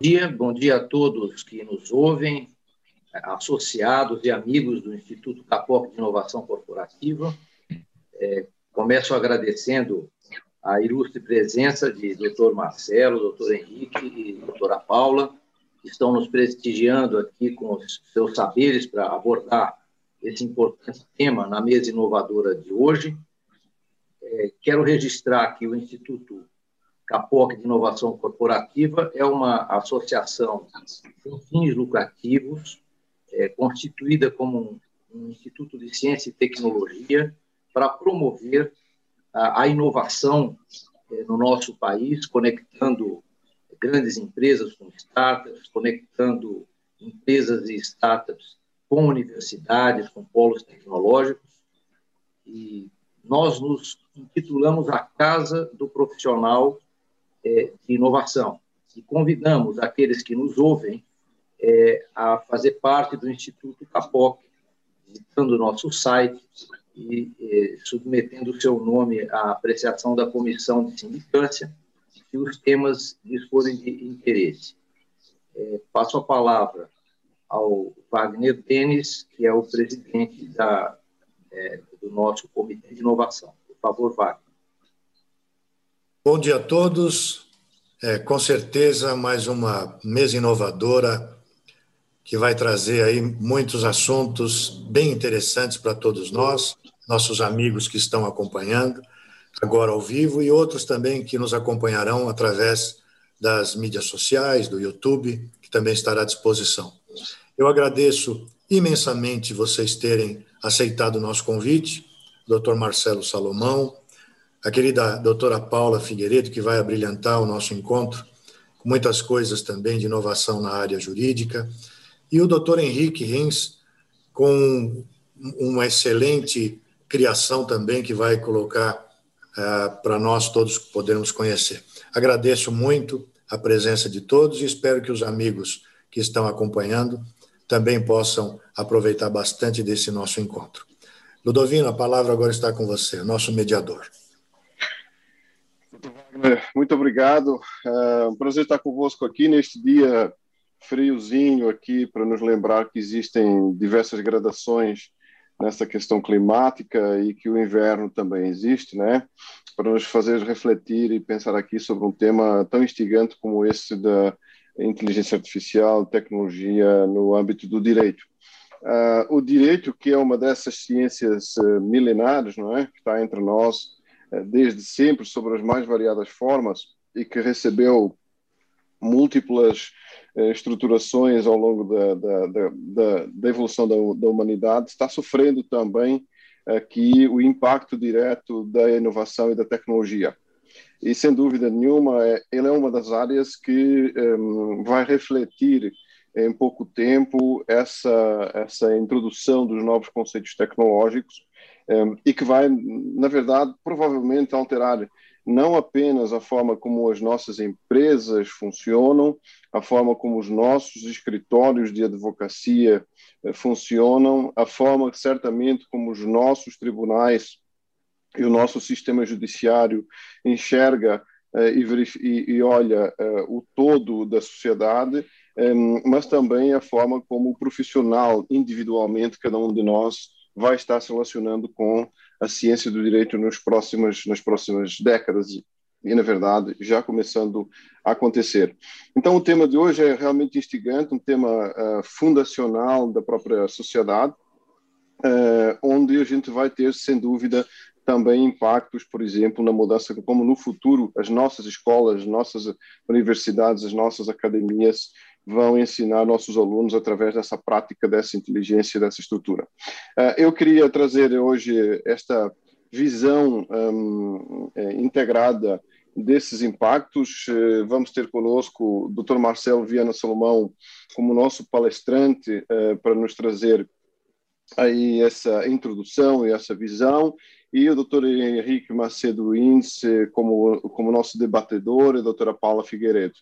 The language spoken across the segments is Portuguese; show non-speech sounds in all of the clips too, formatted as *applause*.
dia, bom dia a todos que nos ouvem, associados e amigos do Instituto Capoc de Inovação Corporativa. É, começo agradecendo a ilustre presença de Dr. Marcelo, Dr. Henrique e doutora Paula, que estão nos prestigiando aqui com seus saberes para abordar esse importante tema na mesa inovadora de hoje. É, quero registrar que o Instituto CAPOC de Inovação Corporativa é uma associação sem fins lucrativos, é, constituída como um, um, instituto de ciência e tecnologia para promover a, a inovação é, no nosso país, conectando grandes empresas com startups, conectando empresas e startups com universidades, com polos tecnológicos. E nós nos intitulamos a Casa do Profissional é, de inovação. E convidamos aqueles que nos ouvem é, a fazer parte do Instituto CAPOC, visitando o nosso site e é, submetendo o seu nome à apreciação da comissão de sindicância, se os temas lhes forem de interesse. É, passo a palavra ao Wagner Denis, que é o presidente da, é, do nosso Comitê de Inovação. Por favor, Wagner. Bom dia a todos. É, com certeza, mais uma mesa inovadora que vai trazer aí muitos assuntos bem interessantes para todos nós, nossos amigos que estão acompanhando agora ao vivo e outros também que nos acompanharão através das mídias sociais, do YouTube, que também estará à disposição. Eu agradeço imensamente vocês terem aceitado o nosso convite, Dr. Marcelo Salomão, a querida doutora Paula Figueiredo, que vai abrilhantar o nosso encontro, com muitas coisas também de inovação na área jurídica, e o doutor Henrique Rins, com uma excelente criação também que vai colocar uh, para nós todos podermos conhecer. Agradeço muito a presença de todos e espero que os amigos que estão acompanhando também possam aproveitar bastante desse nosso encontro. Ludovino, a palavra agora está com você, nosso mediador. Muito obrigado. É um prazer estar convosco aqui neste dia friozinho aqui para nos lembrar que existem diversas gradações nessa questão climática e que o inverno também existe, né? Para nos fazer refletir e pensar aqui sobre um tema tão instigante como esse da inteligência artificial, tecnologia no âmbito do direito. Uh, o direito, que é uma dessas ciências uh, milenares, não é, que está entre nós desde sempre sobre as mais variadas formas e que recebeu múltiplas estruturações ao longo da, da, da, da evolução da, da, humanidade, está sofrendo também aqui o impacto direto da inovação e da tecnologia. E, sem dúvida nenhuma, é, ele é uma das áreas que um, vai refletir em pouco tempo essa, essa introdução dos novos conceitos tecnológicos um, e que vai, na verdade, provavelmente alterar não apenas a forma como as nossas empresas funcionam, a forma como os nossos escritórios de advocacia eh, funcionam, a forma certamente como os nossos tribunais e o nosso sistema judiciário enxerga uh, e, e, olha uh, o todo da sociedade, mas também a forma como o profissional, individualmente, cada um de nós vai estar se relacionando com a ciência do direito nos próximas, nas próximas décadas e, na verdade, já começando a acontecer. Então, o tema de hoje é realmente instigante, um tema uh, fundacional da própria sociedade, uh, onde a gente vai ter, sem dúvida, também impactos, por exemplo, na mudança, como no futuro as nossas escolas, as nossas universidades, as nossas academias vão ensinar nossos alunos através dessa prática, dessa inteligência, dessa estrutura. Uh, eu queria trazer hoje esta visão um, é, integrada desses impactos. Uh, vamos ter conosco o Dr. Marcelo Viana Salomão como nosso palestrante uh, para nos trazer aí essa introdução e essa visão e o Dr. Henrique Macedo Ins como como nosso debatedor e a doutora Paula Figueiredo.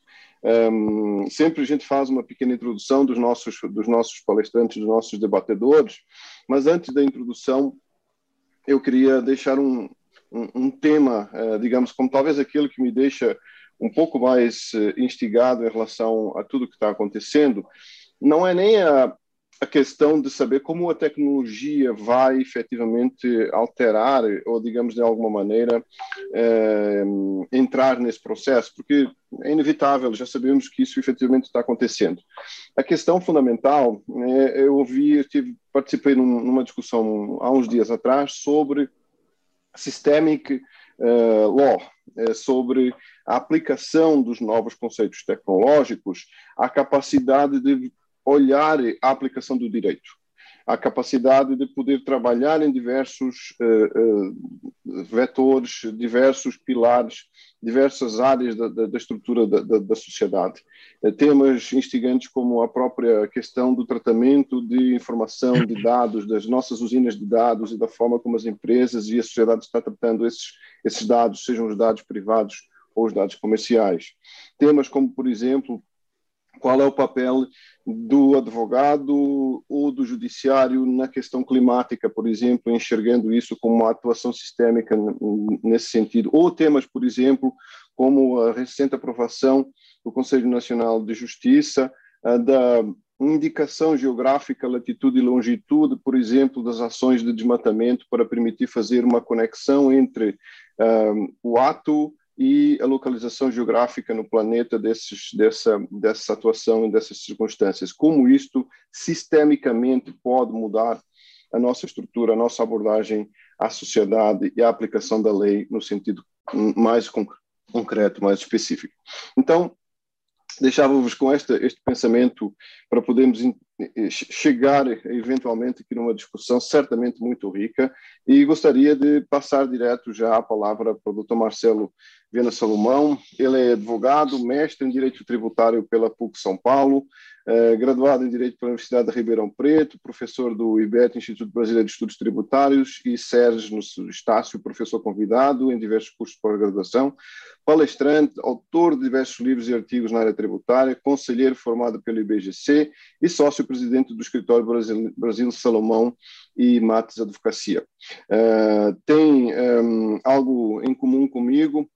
Um, sempre a gente faz uma pequena introdução dos nossos, dos nossos palestrantes, dos nossos debatedores, mas antes da introdução, eu queria deixar um, um, um tema, uh, digamos, como talvez aquele que me deixa um pouco mais instigado em relação a tudo que está acontecendo, não é nem a, a questão de saber como a tecnologia vai efetivamente alterar ou, digamos, de alguma maneira, é, entrar nesse processo, porque é inevitável, já sabemos que isso efetivamente está acontecendo. A questão fundamental, é, eu ouvi, eu tive, participei numa discussão há uns dias atrás sobre systemic uh, law, é, sobre a aplicação dos novos conceitos tecnológicos, a capacidade de olhar a aplicação do direito, a capacidade de poder trabalhar em diversos uh, uh, vetores, diversos pilares, diversas áreas da, da, da estrutura da, da, da sociedade. Uh, temas instigantes como a própria questão do tratamento de informação, de dados, das nossas usinas de dados e da forma como as empresas e a sociedade está tratando esses, esses dados, sejam os dados privados ou os dados comerciais. Temas como, por exemplo, qual é o papel do advogado ou do judiciário na questão climática, por exemplo, enxergando isso como uma atuação sistêmica nesse sentido, ou temas, por exemplo, como a recente aprovação do Conselho Nacional de Justiça da indicação geográfica, latitude e longitude, por exemplo, das ações de desmatamento para permitir fazer uma conexão entre um, o ato e a localização geográfica no planeta desses, dessa, dessa atuação e dessas circunstâncias. Como isto sistemicamente pode mudar a nossa estrutura, a nossa abordagem à sociedade e à aplicação da lei no sentido mais concreto, mais específico. Então, deixava-vos com esta, este pensamento para podermos chegar eventualmente aqui numa discussão certamente muito rica e gostaria de passar direto já a palavra para o Dr. Marcelo Viana Salomão. Ele é advogado, mestre em Direito Tributário pela PUC São Paulo, eh, graduado em Direito pela Universidade de Ribeirão Preto, professor do IBET, Instituto Brasileiro de Estudos Tributários, e SERGE no Estácio, professor convidado em diversos cursos de pós-graduação, palestrante, autor de diversos livros e artigos na área tributária, conselheiro formado pelo IBGC e sócio-presidente do escritório Brasil, Brasil Salomão e Mates Advocacia. Uh, tem um, algo em comum comigo,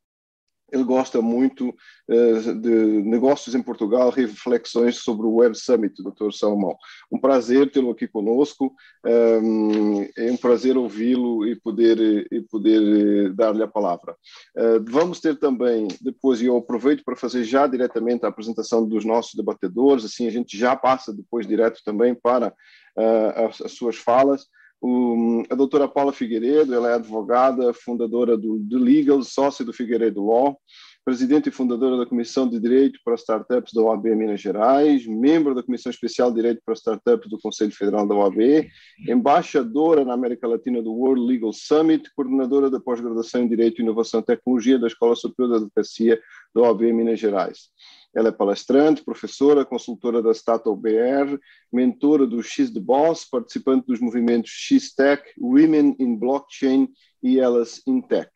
ele gosta muito uh, de negócios em Portugal, reflexões sobre o Web Summit, Dr. Salomão. Um prazer tê-lo aqui conosco, um, é um prazer ouvi-lo e poder, e poder eh, dar-lhe a palavra. Uh, vamos ter também, depois, e eu aproveito para fazer já diretamente a apresentação dos nossos debatedores, assim a gente já passa depois direto também para uh, as, as suas falas. O, a doutora Paula Figueiredo, ela é advogada, fundadora do, do Legal, sócia do Figueiredo Law, presidente e fundadora da Comissão de Direito para Startups da OAB Minas Gerais, membro da Comissão Especial de Direito para Startups do Conselho Federal da OAB, embaixadora na América Latina do World Legal Summit, coordenadora da pós-graduação em Direito, Inovação e Tecnologia da Escola Superior de Advocacia da OAB Minas Gerais. Ela é palestrante, professora, consultora da Stato BR, mentora do X the Boss, participante dos movimentos X Tech, Women in Blockchain e Elas in Tech.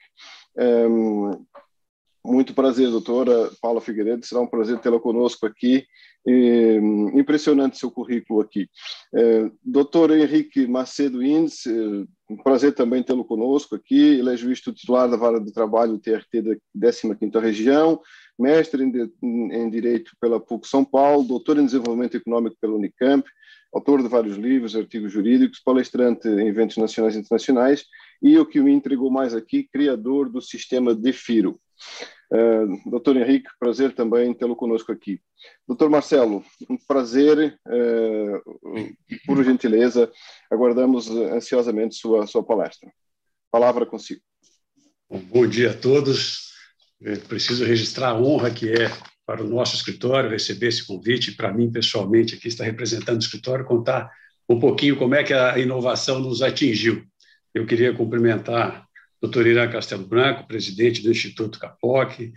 Um, muito prazer, doutora Paula Figueiredo. Será um prazer tê-la conosco aqui. E, impressionante seu currículo aqui. É, doutor Henrique Macedo Indes, é, um prazer também tê-lo conosco aqui. Ele é juiz titular da Vara de Trabalho TRT da 15ª Região, mestre em, em Direito pela PUC São Paulo, doutor em Desenvolvimento Econômico pela Unicamp, autor de vários livros, artigos jurídicos, palestrante em eventos nacionais e internacionais e o que me entregou mais aqui, criador do sistema DEFIRO. Uh, doutor Henrique, prazer também tê-lo conosco aqui. Doutor Marcelo, um prazer, uh, por gentileza, aguardamos ansiosamente sua, sua palestra. Palavra consigo. Bom dia a todos. Eu preciso registrar a honra que é para o nosso escritório receber esse convite, para mim pessoalmente aqui estar representando o escritório, contar um pouquinho como é que a inovação nos atingiu. Eu queria cumprimentar o Dr. Irã Castelo Branco, presidente do Instituto Capoc,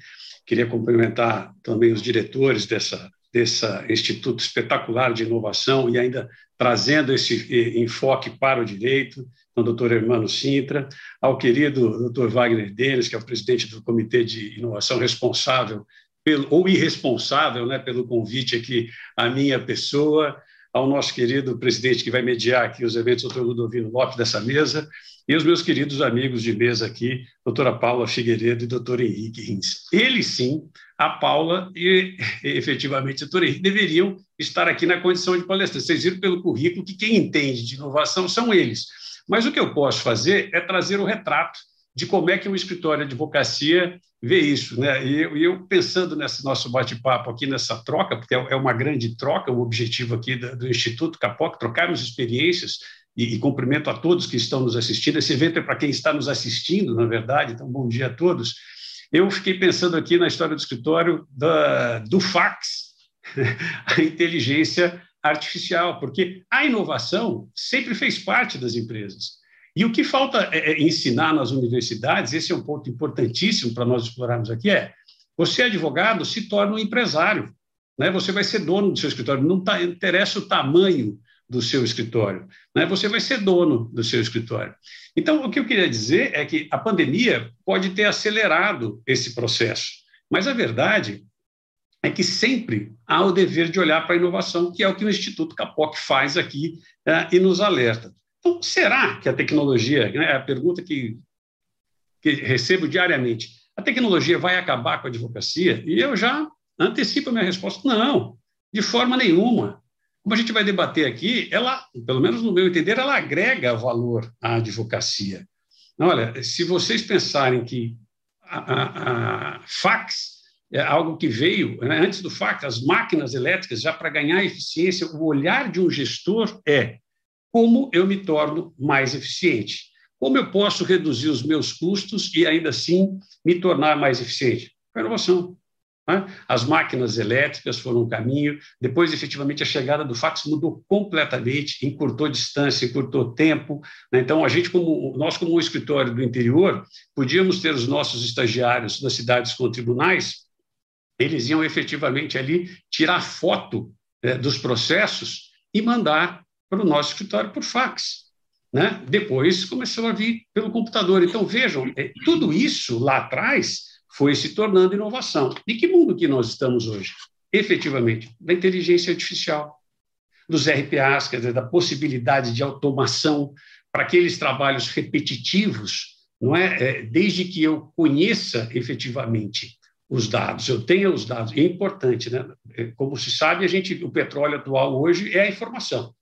queria cumprimentar também os diretores dessa, dessa instituto espetacular de inovação e ainda trazendo esse enfoque para o direito, então, doutor Hermano Sintra, ao querido doutor Wagner Denis, que é o presidente do Comitê de Inovação responsável pelo, ou irresponsável né, pelo convite aqui à minha pessoa, ao nosso querido presidente que vai mediar aqui os eventos, doutor Ludovino Lopes, dessa mesa, e os meus queridos amigos de mesa aqui, doutora Paula Figueiredo e doutor Henrique Rins. Eles sim, a Paula e, *laughs* efetivamente o doutor Henrique, deveriam estar aqui na condição de palestrantes. Vocês viram pelo currículo que quem entende de inovação são eles. Mas o que eu posso fazer é trazer o retrato de como é que o escritório de advocacia vê isso. Né? E eu, eu pensando nesse nosso bate-papo aqui, nessa troca, porque é, é uma grande troca, o objetivo aqui do, do Instituto Capoc, trocarmos experiências, e, e, cumprimento a todos que estão nos assistindo. Esse evento é para quem está nos assistindo, na verdade, então bom dia a todos. Eu fiquei pensando aqui na história do escritório da, do fax, *laughs* a inteligência artificial, porque a inovação sempre fez parte das empresas. E o que falta é, é ensinar nas universidades, esse é um ponto importantíssimo para nós explorarmos aqui, é você, advogado, se torna um empresário. Né? Você vai ser dono do seu escritório, não tá, interessa o tamanho do seu escritório. Né? Você vai ser dono do seu escritório. Então, o que eu queria dizer é que a pandemia pode ter acelerado esse processo, mas a verdade é que sempre há o dever de olhar para a inovação, que é o que o Instituto Capoc faz aqui é, e nos alerta. Então, será que a tecnologia, né, é a pergunta que, que recebo diariamente, a tecnologia vai acabar com a advocacia? E eu já antecipo a minha resposta: não, de forma nenhuma. Como a gente vai debater aqui, ela, pelo menos no meu entender, ela agrega valor à advocacia. Olha, se vocês pensarem que a, a, a fax é algo que veio né, antes do fax, as máquinas elétricas, já para ganhar eficiência, o olhar de um gestor é como eu me torno mais eficiente, como eu posso reduzir os meus custos e ainda assim me tornar mais eficiente. A inovação. As máquinas elétricas foram um caminho, depois, efetivamente, a chegada do fax mudou completamente, encurtou distância, encurtou tempo. Né? Então, a gente, como nós, como um escritório do interior, podíamos ter os nossos estagiários das cidades com tribunais, eles iam efetivamente ali tirar foto né, dos processos e mandar para o nosso escritório por fax. Né? Depois começou a vir pelo computador. Então, vejam, é, tudo isso lá atrás foi se tornando inovação. De que mundo que nós estamos hoje? Efetivamente, da inteligência artificial, dos RPAs, quer dizer, da possibilidade de automação para aqueles trabalhos repetitivos, não é? é? Desde que eu conheça efetivamente os dados, eu tenha os dados, é importante, né? É, como se sabe, a gente, o petróleo atual hoje é a informação.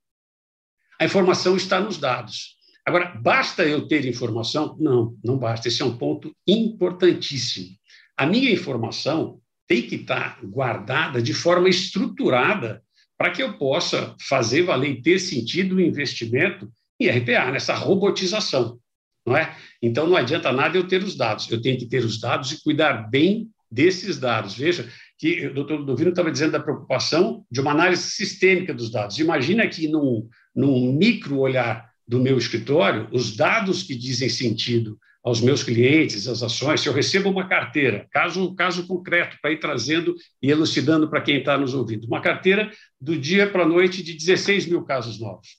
A informação está nos dados. Agora, basta eu ter informação? Não, não basta. Esse é um ponto importantíssimo. A minha informação tem que estar guardada de forma estruturada para que eu possa fazer valer e ter sentido o investimento em RPA, nessa robotização. Não é? Então, não adianta nada eu ter os dados, eu tenho que ter os dados e cuidar bem desses dados. Veja que o doutor Dovino estava dizendo da preocupação de uma análise sistêmica dos dados. Imagina que num, num micro olhar do meu escritório, os dados que dizem sentido aos meus clientes, as ações, se eu recebo uma carteira, caso, caso concreto, para ir trazendo e elucidando para quem está nos ouvindo, uma carteira do dia para a noite de 16 mil casos novos.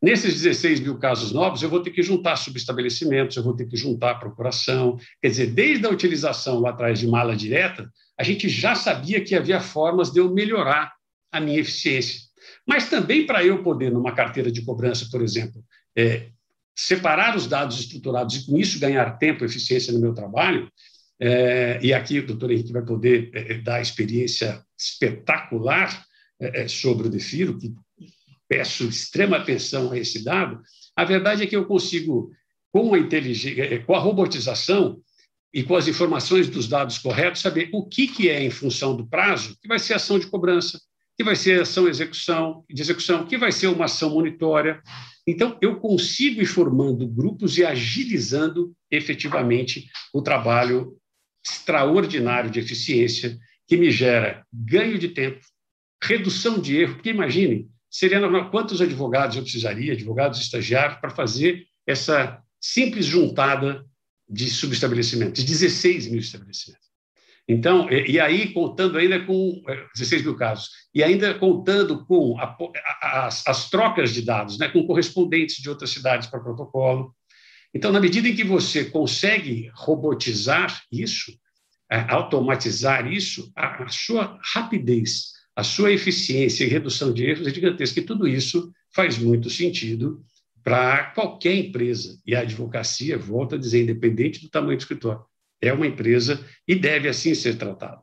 Nesses 16 mil casos novos, eu vou ter que juntar subestabelecimentos, eu vou ter que juntar procuração. Quer dizer, desde a utilização lá atrás de mala direta, a gente já sabia que havia formas de eu melhorar a minha eficiência. Mas também para eu poder, numa carteira de cobrança, por exemplo, é, separar os dados estruturados e, com isso, ganhar tempo e eficiência no meu trabalho. É, e aqui o doutor Henrique vai poder é, dar experiência espetacular é, sobre o Defiro, que peço extrema atenção a esse dado. A verdade é que eu consigo, com a inteligência, com a robotização e com as informações dos dados corretos, saber o que, que é em função do prazo, que vai ser ação de cobrança, que vai ser ação execução, de execução, que vai ser uma ação monitória, então, eu consigo ir formando grupos e agilizando efetivamente o trabalho extraordinário de eficiência que me gera ganho de tempo, redução de erro, porque imagine, seria quantos advogados eu precisaria, advogados estagiários, para fazer essa simples juntada de subestabelecimentos, de 16 mil estabelecimentos. Então, e, aí contando ainda com 16 é, mil casos, e ainda contando com a, a, as, as, trocas de dados, né, com correspondentes de outras cidades para protocolo. Então, na medida em que você consegue robotizar isso, é, automatizar isso, a, a sua rapidez, a sua eficiência e redução de erros é gigantesca, e tudo isso faz muito sentido para qualquer empresa. E a advocacia, volto a dizer, independente do tamanho do escritório, é uma empresa e deve assim ser tratada.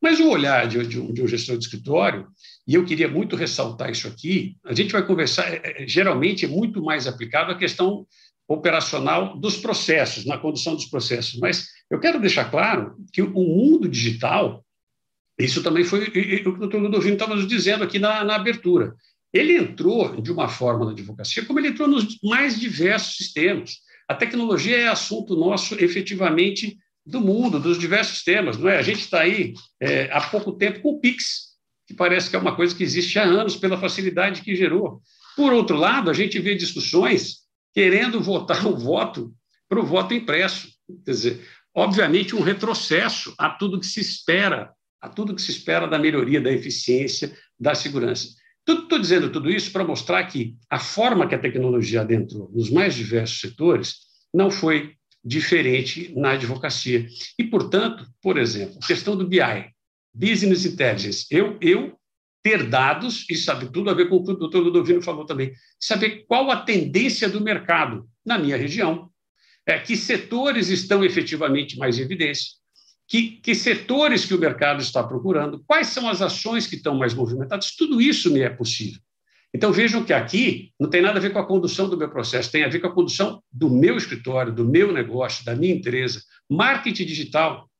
Mas o olhar de, de, um, de um gestor de escritório, e eu queria muito ressaltar isso aqui, a gente vai conversar, é, é, geralmente é muito mais aplicado à questão operacional dos processos, na condução dos processos. Mas eu quero deixar claro que o mundo digital, isso também foi o que o doutor Ludovino estava nos dizendo aqui na, na abertura. Ele entrou de uma forma na advocacia, como ele entrou nos mais diversos sistemas. A tecnologia é assunto nosso, efetivamente, do mundo, dos diversos temas. Não é? A gente está aí é, há pouco tempo com o Pix, que parece que é uma coisa que existe há anos pela facilidade que gerou. Por outro lado, a gente vê discussões querendo votar o voto para o voto impresso. Quer dizer, obviamente, um retrocesso a tudo que se espera, a tudo que se espera da melhoria da eficiência, da segurança. Estou dizendo tudo isso para mostrar que a forma que a tecnologia adentrou nos mais diversos setores não foi diferente na advocacia. E, portanto, por exemplo, questão do BI, Business Intelligence. Eu, eu ter dados, e sabe tudo a ver com o que o doutor Ludovino falou também, saber qual a tendência do mercado na minha região, é, que setores estão efetivamente mais em evidência, que, que setores que o mercado está procurando, quais são as ações que estão mais movimentadas, tudo isso me é possível. Então vejam que aqui não tem nada a ver com a condução do meu processo, tem a ver com a condução do meu escritório, do meu negócio, da minha empresa. Marketing digital,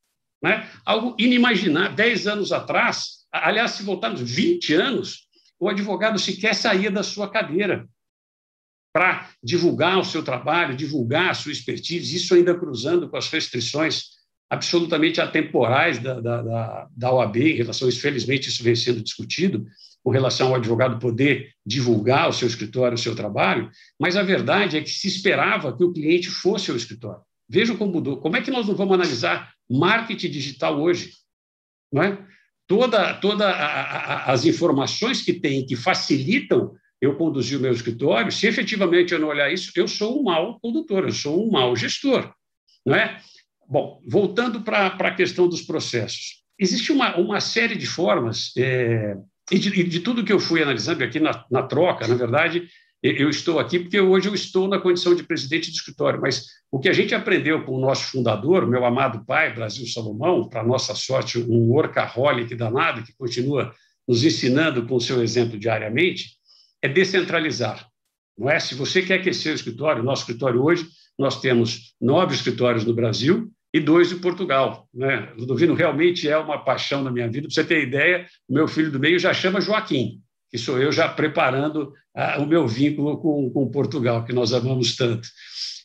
né? algo inimaginável. Dez anos atrás, aliás, se voltarmos 20 anos, o advogado sequer saía da sua cadeira para divulgar o seu trabalho, divulgar a sua expertise, isso ainda cruzando com as restrições absolutamente atemporais da, da, da, da OAB em relação a isso. Felizmente, isso vem sendo discutido com relação ao advogado poder divulgar o seu escritório, o seu trabalho, mas a verdade é que se esperava que o cliente fosse ao escritório. Vejam como mudou. Como é que nós não vamos analisar marketing digital hoje? Não é? Toda, toda a, a, as informações que tem que facilitam eu conduzir o meu escritório, se efetivamente eu não olhar isso, eu sou um mau condutor, eu sou um mau gestor, não é? Bom, voltando para a questão dos processos, existe uma, uma série de formas, é, e, de, e, de, tudo que eu fui analisando aqui na, na, troca, na verdade, eu estou aqui porque hoje eu estou na condição de presidente do escritório, mas o que a gente aprendeu com o nosso fundador, meu amado pai, Brasil Salomão, para nossa sorte, um workaholic danado, que continua nos ensinando com o seu exemplo diariamente, é descentralizar. Não é? Se você quer aquecer o escritório, nosso escritório hoje, nós temos nove escritórios no Brasil, e dois de Portugal. Né? Ludovino realmente é uma paixão na minha vida. Para você ter ideia, o meu filho do meio já chama Joaquim, que sou eu já preparando ah, o meu vínculo com, com Portugal, que nós amamos tanto.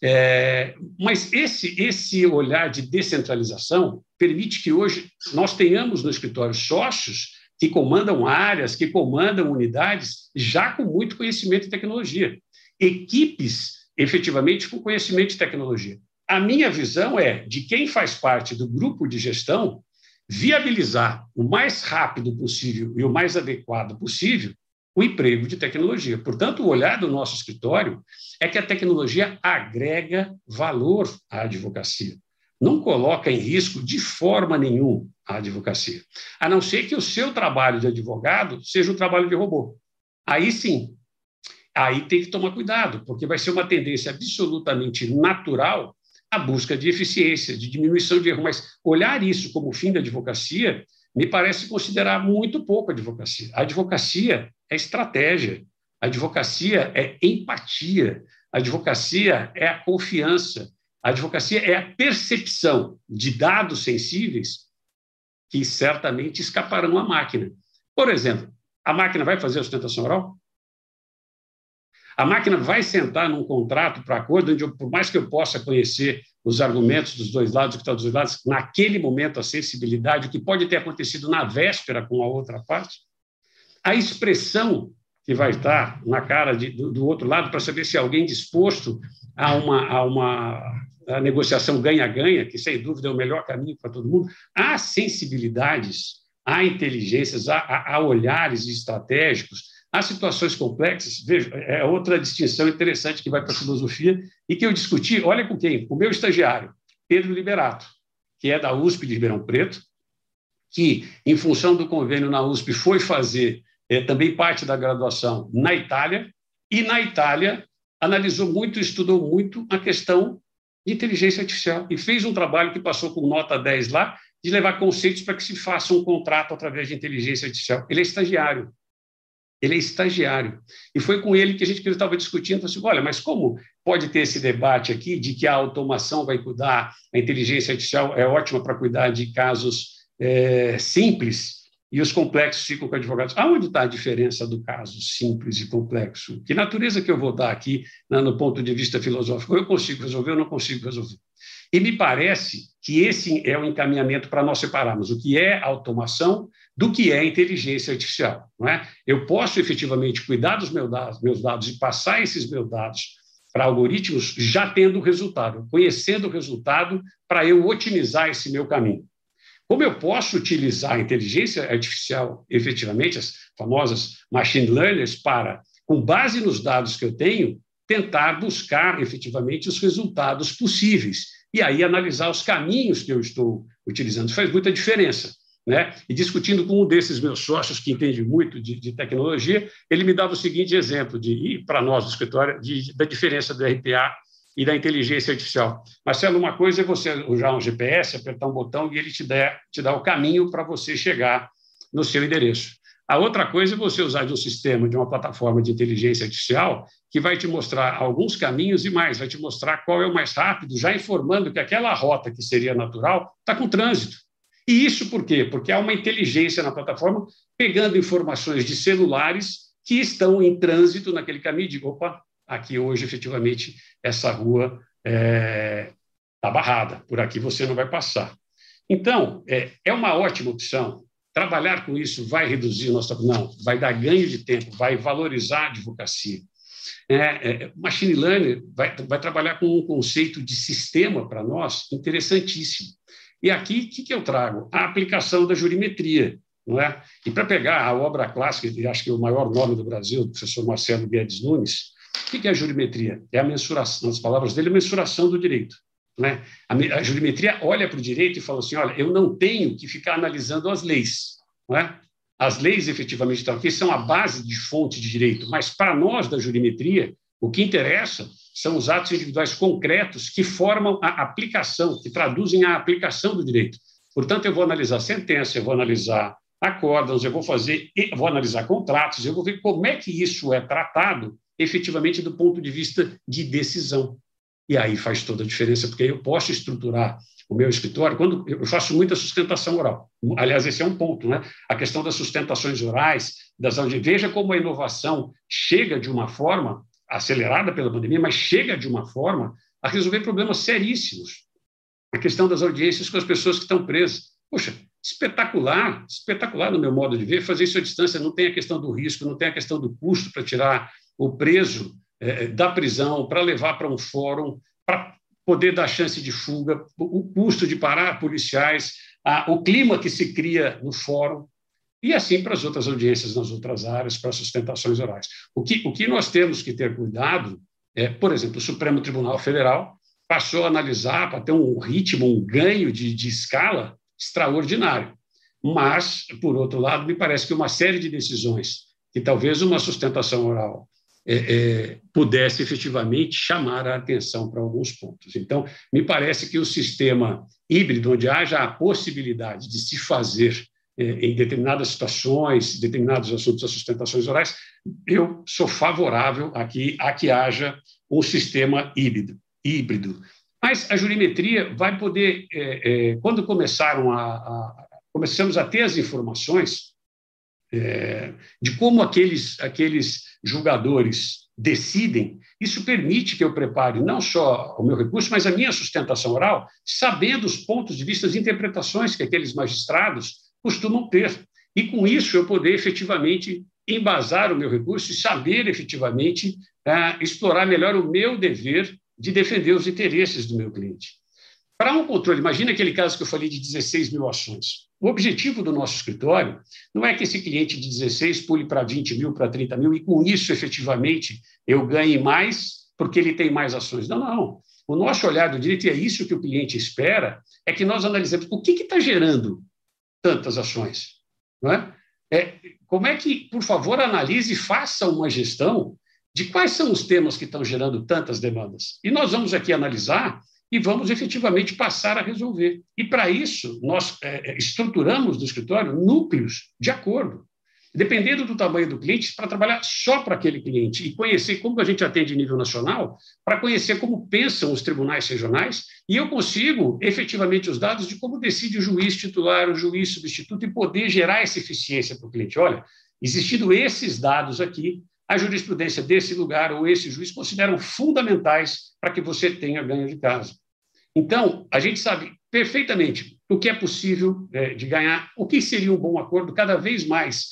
É, mas esse, esse olhar de descentralização permite que hoje nós tenhamos no escritório sócios que comandam áreas, que comandam unidades, já com muito conhecimento e tecnologia. Equipes, efetivamente, com conhecimento e tecnologia. A minha visão é de quem faz parte do grupo de gestão viabilizar o mais rápido possível e o mais adequado possível o emprego de tecnologia. Portanto, o olhar do nosso escritório é que a tecnologia agrega valor à advocacia. Não coloca em risco de forma nenhuma a advocacia, a não ser que o seu trabalho de advogado seja um trabalho de robô. Aí sim, aí tem que tomar cuidado, porque vai ser uma tendência absolutamente natural a busca de eficiência, de diminuição de erro, mas olhar isso como fim da advocacia me parece considerar muito pouco a advocacia. A advocacia é estratégia, a advocacia é empatia, a advocacia é a confiança, a advocacia é a percepção de dados sensíveis que certamente escaparão à máquina. Por exemplo, a máquina vai fazer a sustentação oral? A máquina vai sentar num contrato para acordo, onde, eu, por mais que eu possa conhecer os argumentos dos dois lados, o que está dos dois lados, naquele momento a sensibilidade, o que pode ter acontecido na véspera com a outra parte, a expressão que vai estar na cara de, do, do, outro lado para saber se alguém disposto a uma, a uma a negociação ganha-ganha, que sem dúvida é o melhor caminho para todo mundo, há sensibilidades, há inteligências, há, há olhares estratégicos, Há situações complexas, veja, é outra distinção interessante que vai para a filosofia e que eu discuti, olha com quem? O meu estagiário, Pedro Liberato, que é da USP de Ribeirão Preto, que, em função do convênio na USP, foi fazer é, também parte da graduação na Itália, E na Itália, analisou muito, estudou muito a questão de inteligência artificial e fez um trabalho que passou com nota 10 lá, de levar conceitos para que se faça um contrato através de inteligência artificial. Ele é estagiário. Ele é estagiário. E foi com ele que a gente estava discutindo, assim, olha, mas como pode ter esse debate aqui de que a automação vai cuidar, a inteligência artificial é ótima para cuidar de casos é, simples, e os complexos ficam com advogados. Aonde está a diferença do caso simples e complexo? Que natureza que eu vou dar aqui né, no ponto de vista filosófico? Eu consigo resolver ou não consigo resolver? E me parece que esse é o encaminhamento para nós separarmos o que é automação do que é inteligência artificial. Não é? Eu posso efetivamente cuidar dos meus dados, meus dados e passar esses meus dados para algoritmos já tendo o resultado, conhecendo o resultado para eu otimizar esse meu caminho. Como eu posso utilizar a inteligência artificial, efetivamente, as famosas machine learners, para, com base nos dados que eu tenho, tentar buscar efetivamente os resultados possíveis e aí analisar os caminhos que eu estou utilizando. Isso faz muita diferença. Né? E discutindo com um desses meus sócios que entende muito de, de tecnologia, ele me dava o seguinte exemplo de, para nós do escritório, de, da diferença do RPA e da inteligência artificial. Marcelo, uma coisa é você usar um GPS, apertar um botão e ele te, der, te dá o caminho para você chegar no seu endereço. A outra coisa é você usar de um sistema, de uma plataforma de inteligência artificial, que vai te mostrar alguns caminhos e mais, vai te mostrar qual é o mais rápido, já informando que aquela rota que seria natural está com trânsito. E isso por quê? Porque há uma inteligência na plataforma pegando informações de celulares que estão em trânsito naquele caminho e digo, opa, aqui hoje, efetivamente, essa rua está é, tá barrada, por aqui você não vai passar. Então, é, é uma ótima opção. Trabalhar com isso vai reduzir nosso. Não, vai dar ganho de tempo, vai valorizar a advocacia. É, é, machine Learning vai, vai trabalhar com um conceito de sistema para nós interessantíssimo. E aqui, o que, que eu trago? A aplicação da jurimetria. Não é? E para pegar a obra clássica, acho que é o maior nome do Brasil, do professor Marcelo Guedes Nunes, o que é a jurimetria? É a mensuração, nas palavras dele, a mensuração do direito. Né? A, jurimetria olha para o direito e fala assim: olha, eu não tenho que ficar analisando as leis. Não é? As leis, efetivamente, estão aqui, são a base de fonte de direito, mas para nós da jurimetria, o que interessa são os atos individuais concretos que formam a aplicação, que traduzem a aplicação do direito. Portanto, eu vou analisar sentença, eu vou analisar acórdãos, eu vou fazer, eu vou analisar contratos, eu vou ver como é que isso é tratado efetivamente do ponto de vista de decisão. E aí faz toda a diferença, porque eu posso estruturar o meu escritório, quando eu faço muita sustentação oral. Aliás, esse é um ponto, né? A questão das sustentações orais, das veja como a inovação chega de uma forma acelerada pela pandemia, mas chega de uma forma a resolver problemas seríssimos. A questão das audiências com as pessoas que estão presas. Poxa, espetacular, espetacular no meu modo de ver, fazer isso à distância, não tem a questão do risco, não tem a questão do custo para tirar o preso é, da prisão para levar para um fórum, para poder dar chance de fuga, o custo de parar policiais, a, o clima que se cria no fórum, e assim para as outras audiências nas outras áreas, para sustentações orais. O que, o que nós temos que ter cuidado é, por exemplo, o Supremo Tribunal Federal passou a analisar para ter um ritmo, um ganho de, de escala extraordinário. Mas, por outro lado, me parece que uma série de decisões que talvez uma sustentação oral é, é, pudesse efetivamente chamar a atenção para alguns pontos. Então, me parece que o sistema híbrido, onde haja a possibilidade de se fazer em determinadas situações, determinados assuntos, as sustentações orais, eu sou favorável a que, a que haja um sistema híbrido. híbrido. Mas a jurimetria vai poder, é, é, quando começaram a, a, começamos a ter as informações, é, de como aqueles, aqueles julgadores decidem, isso permite que eu prepare não só o meu recurso, mas a minha sustentação oral, sabendo os pontos de vista, as interpretações que aqueles magistrados costumam ter. E com isso eu poder efetivamente embasar o meu recurso e saber efetivamente é, explorar melhor o meu dever de defender os interesses do meu cliente. Para um controle, imagina aquele caso que eu falei de 16 mil ações. O objetivo do nosso escritório não é que esse cliente de 16 pule para 20 mil, para 30 mil, e com isso, efetivamente, eu ganhe mais porque ele tem mais ações. Não, não. O nosso olhar do direito, e é isso que o cliente espera, é que nós analisemos o que está gerando tantas ações. Não é? É, como é que, por favor, analise e faça uma gestão de quais são os temas que estão gerando tantas demandas. E nós vamos aqui analisar e vamos efetivamente passar a resolver. E, para isso, nós é, estruturamos no escritório núcleos de acordo dependendo do tamanho do cliente, para trabalhar só para aquele cliente e conhecer como a gente atende nível nacional, para conhecer como pensam os tribunais regionais, e eu consigo efetivamente os dados de como decide o juiz titular, o juiz substituto, e poder gerar essa eficiência para o cliente. Olha, existindo esses dados aqui, a jurisprudência desse lugar ou esse juiz consideram fundamentais para que você tenha ganho de caso. Então, a gente sabe perfeitamente o que é possível é, de ganhar, o que seria um bom acordo, cada vez mais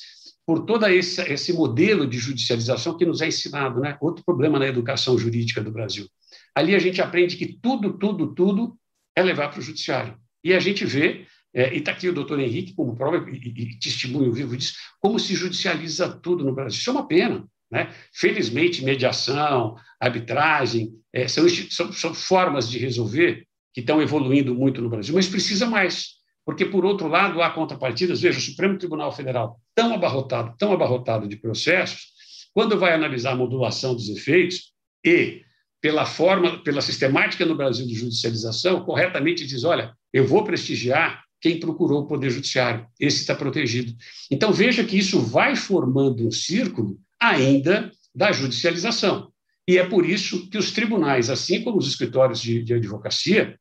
por todo esse, esse modelo de judicialização que nos é ensinado, né? Outro problema na educação jurídica do Brasil. Ali a gente aprende que tudo, tudo, tudo é levar para o judiciário. E a gente vê, é, e está aqui o doutor Henrique como prova e, e, testemunho vivo disso, como se judicializa tudo no Brasil. Isso é uma pena. Né? Felizmente, mediação, arbitragem, é, são, são, são formas de resolver que estão evoluindo muito no Brasil, mas precisa mais. Porque, por outro lado, há contrapartidas. Veja, o Supremo Tribunal Federal, tão abarrotado, tão abarrotado de processos, quando vai analisar a modulação dos efeitos e, pela forma, pela sistemática no Brasil de judicialização, corretamente diz: olha, eu vou prestigiar quem procurou o Poder Judiciário, esse está protegido. Então, veja que isso vai formando um círculo ainda da judicialização. E é por isso que os tribunais, assim como os escritórios de, de advocacia,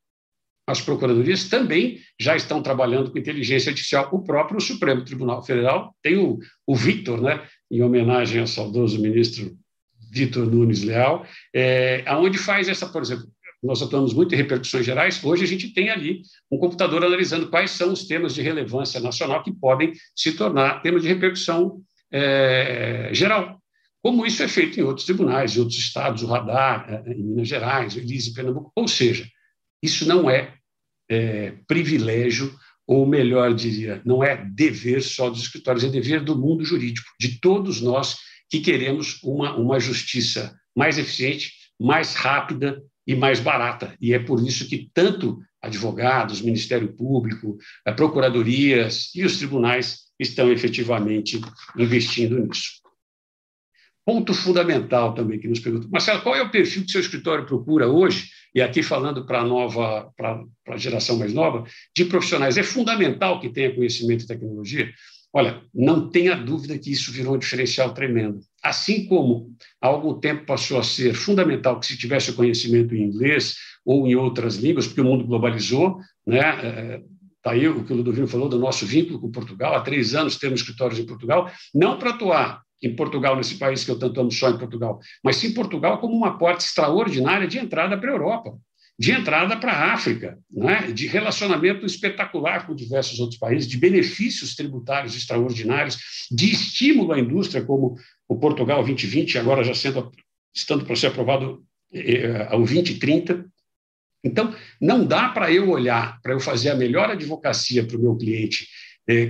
as procuradorias também já estão trabalhando com inteligência artificial. O próprio Supremo Tribunal Federal tem o, o Victor, né, em homenagem ao saudoso ministro Vitor Nunes Leal, é, aonde faz essa, por exemplo, nós atuamos muito em repercussões gerais, hoje a gente tem ali um computador analisando quais são os temas de relevância nacional que podem se tornar temas de repercussão é, geral. Como isso é feito em outros tribunais, em outros estados, o Radar, é, em Minas Gerais, o Elise, Pernambuco. Ou seja, isso não é é, privilégio, ou melhor diria, não é dever só dos escritórios, é dever do mundo jurídico, de todos nós que queremos uma, uma justiça mais eficiente, mais rápida e mais barata. E é por isso que tanto advogados, Ministério Público, eh, procuradorias e os tribunais estão efetivamente investindo nisso. Ponto fundamental também que nos pergunta, Marcelo, qual é o perfil que seu escritório procura hoje e aqui falando para a nova, para a geração mais nova, de profissionais. É fundamental que tenha conhecimento e tecnologia. Olha, não tenha dúvida que isso virou um diferencial tremendo. Assim como há algum tempo passou a ser fundamental que se tivesse o conhecimento em inglês ou em outras línguas, porque o mundo globalizou, né? Está é, aí o que o Ludovino falou do nosso vínculo com Portugal. Há três anos temos escritórios em Portugal, não para atuar em Portugal, nesse país que eu tanto amo só em Portugal, mas sim Portugal como uma porta extraordinária de entrada para a Europa, de entrada para a África, né? de relacionamento espetacular com diversos outros países, de benefícios tributários extraordinários, de estímulo à indústria, como o Portugal 2020, agora já sendo, estando para ser aprovado eh, ao 2030. Então, não dá para eu olhar, para eu fazer a melhor advocacia para o meu cliente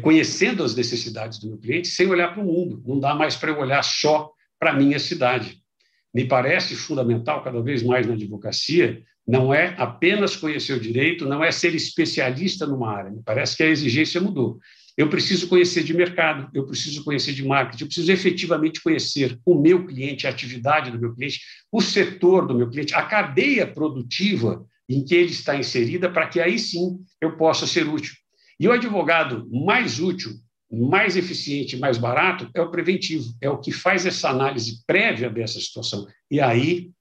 conhecendo as necessidades do meu cliente, sem olhar para o mundo. Não dá mais para eu olhar só para a minha cidade. Me parece fundamental, cada vez mais na advocacia, não é apenas conhecer o direito, não é ser especialista numa área. Me parece que a exigência mudou. Eu preciso conhecer de mercado, eu preciso conhecer de marketing, eu preciso efetivamente conhecer o meu cliente, a atividade do meu cliente, o setor do meu cliente, a cadeia produtiva em que ele está inserida, para que aí sim eu possa ser útil. E o advogado mais útil, mais eficiente, mais barato é o preventivo, é o que faz essa análise prévia dessa situação. E aí,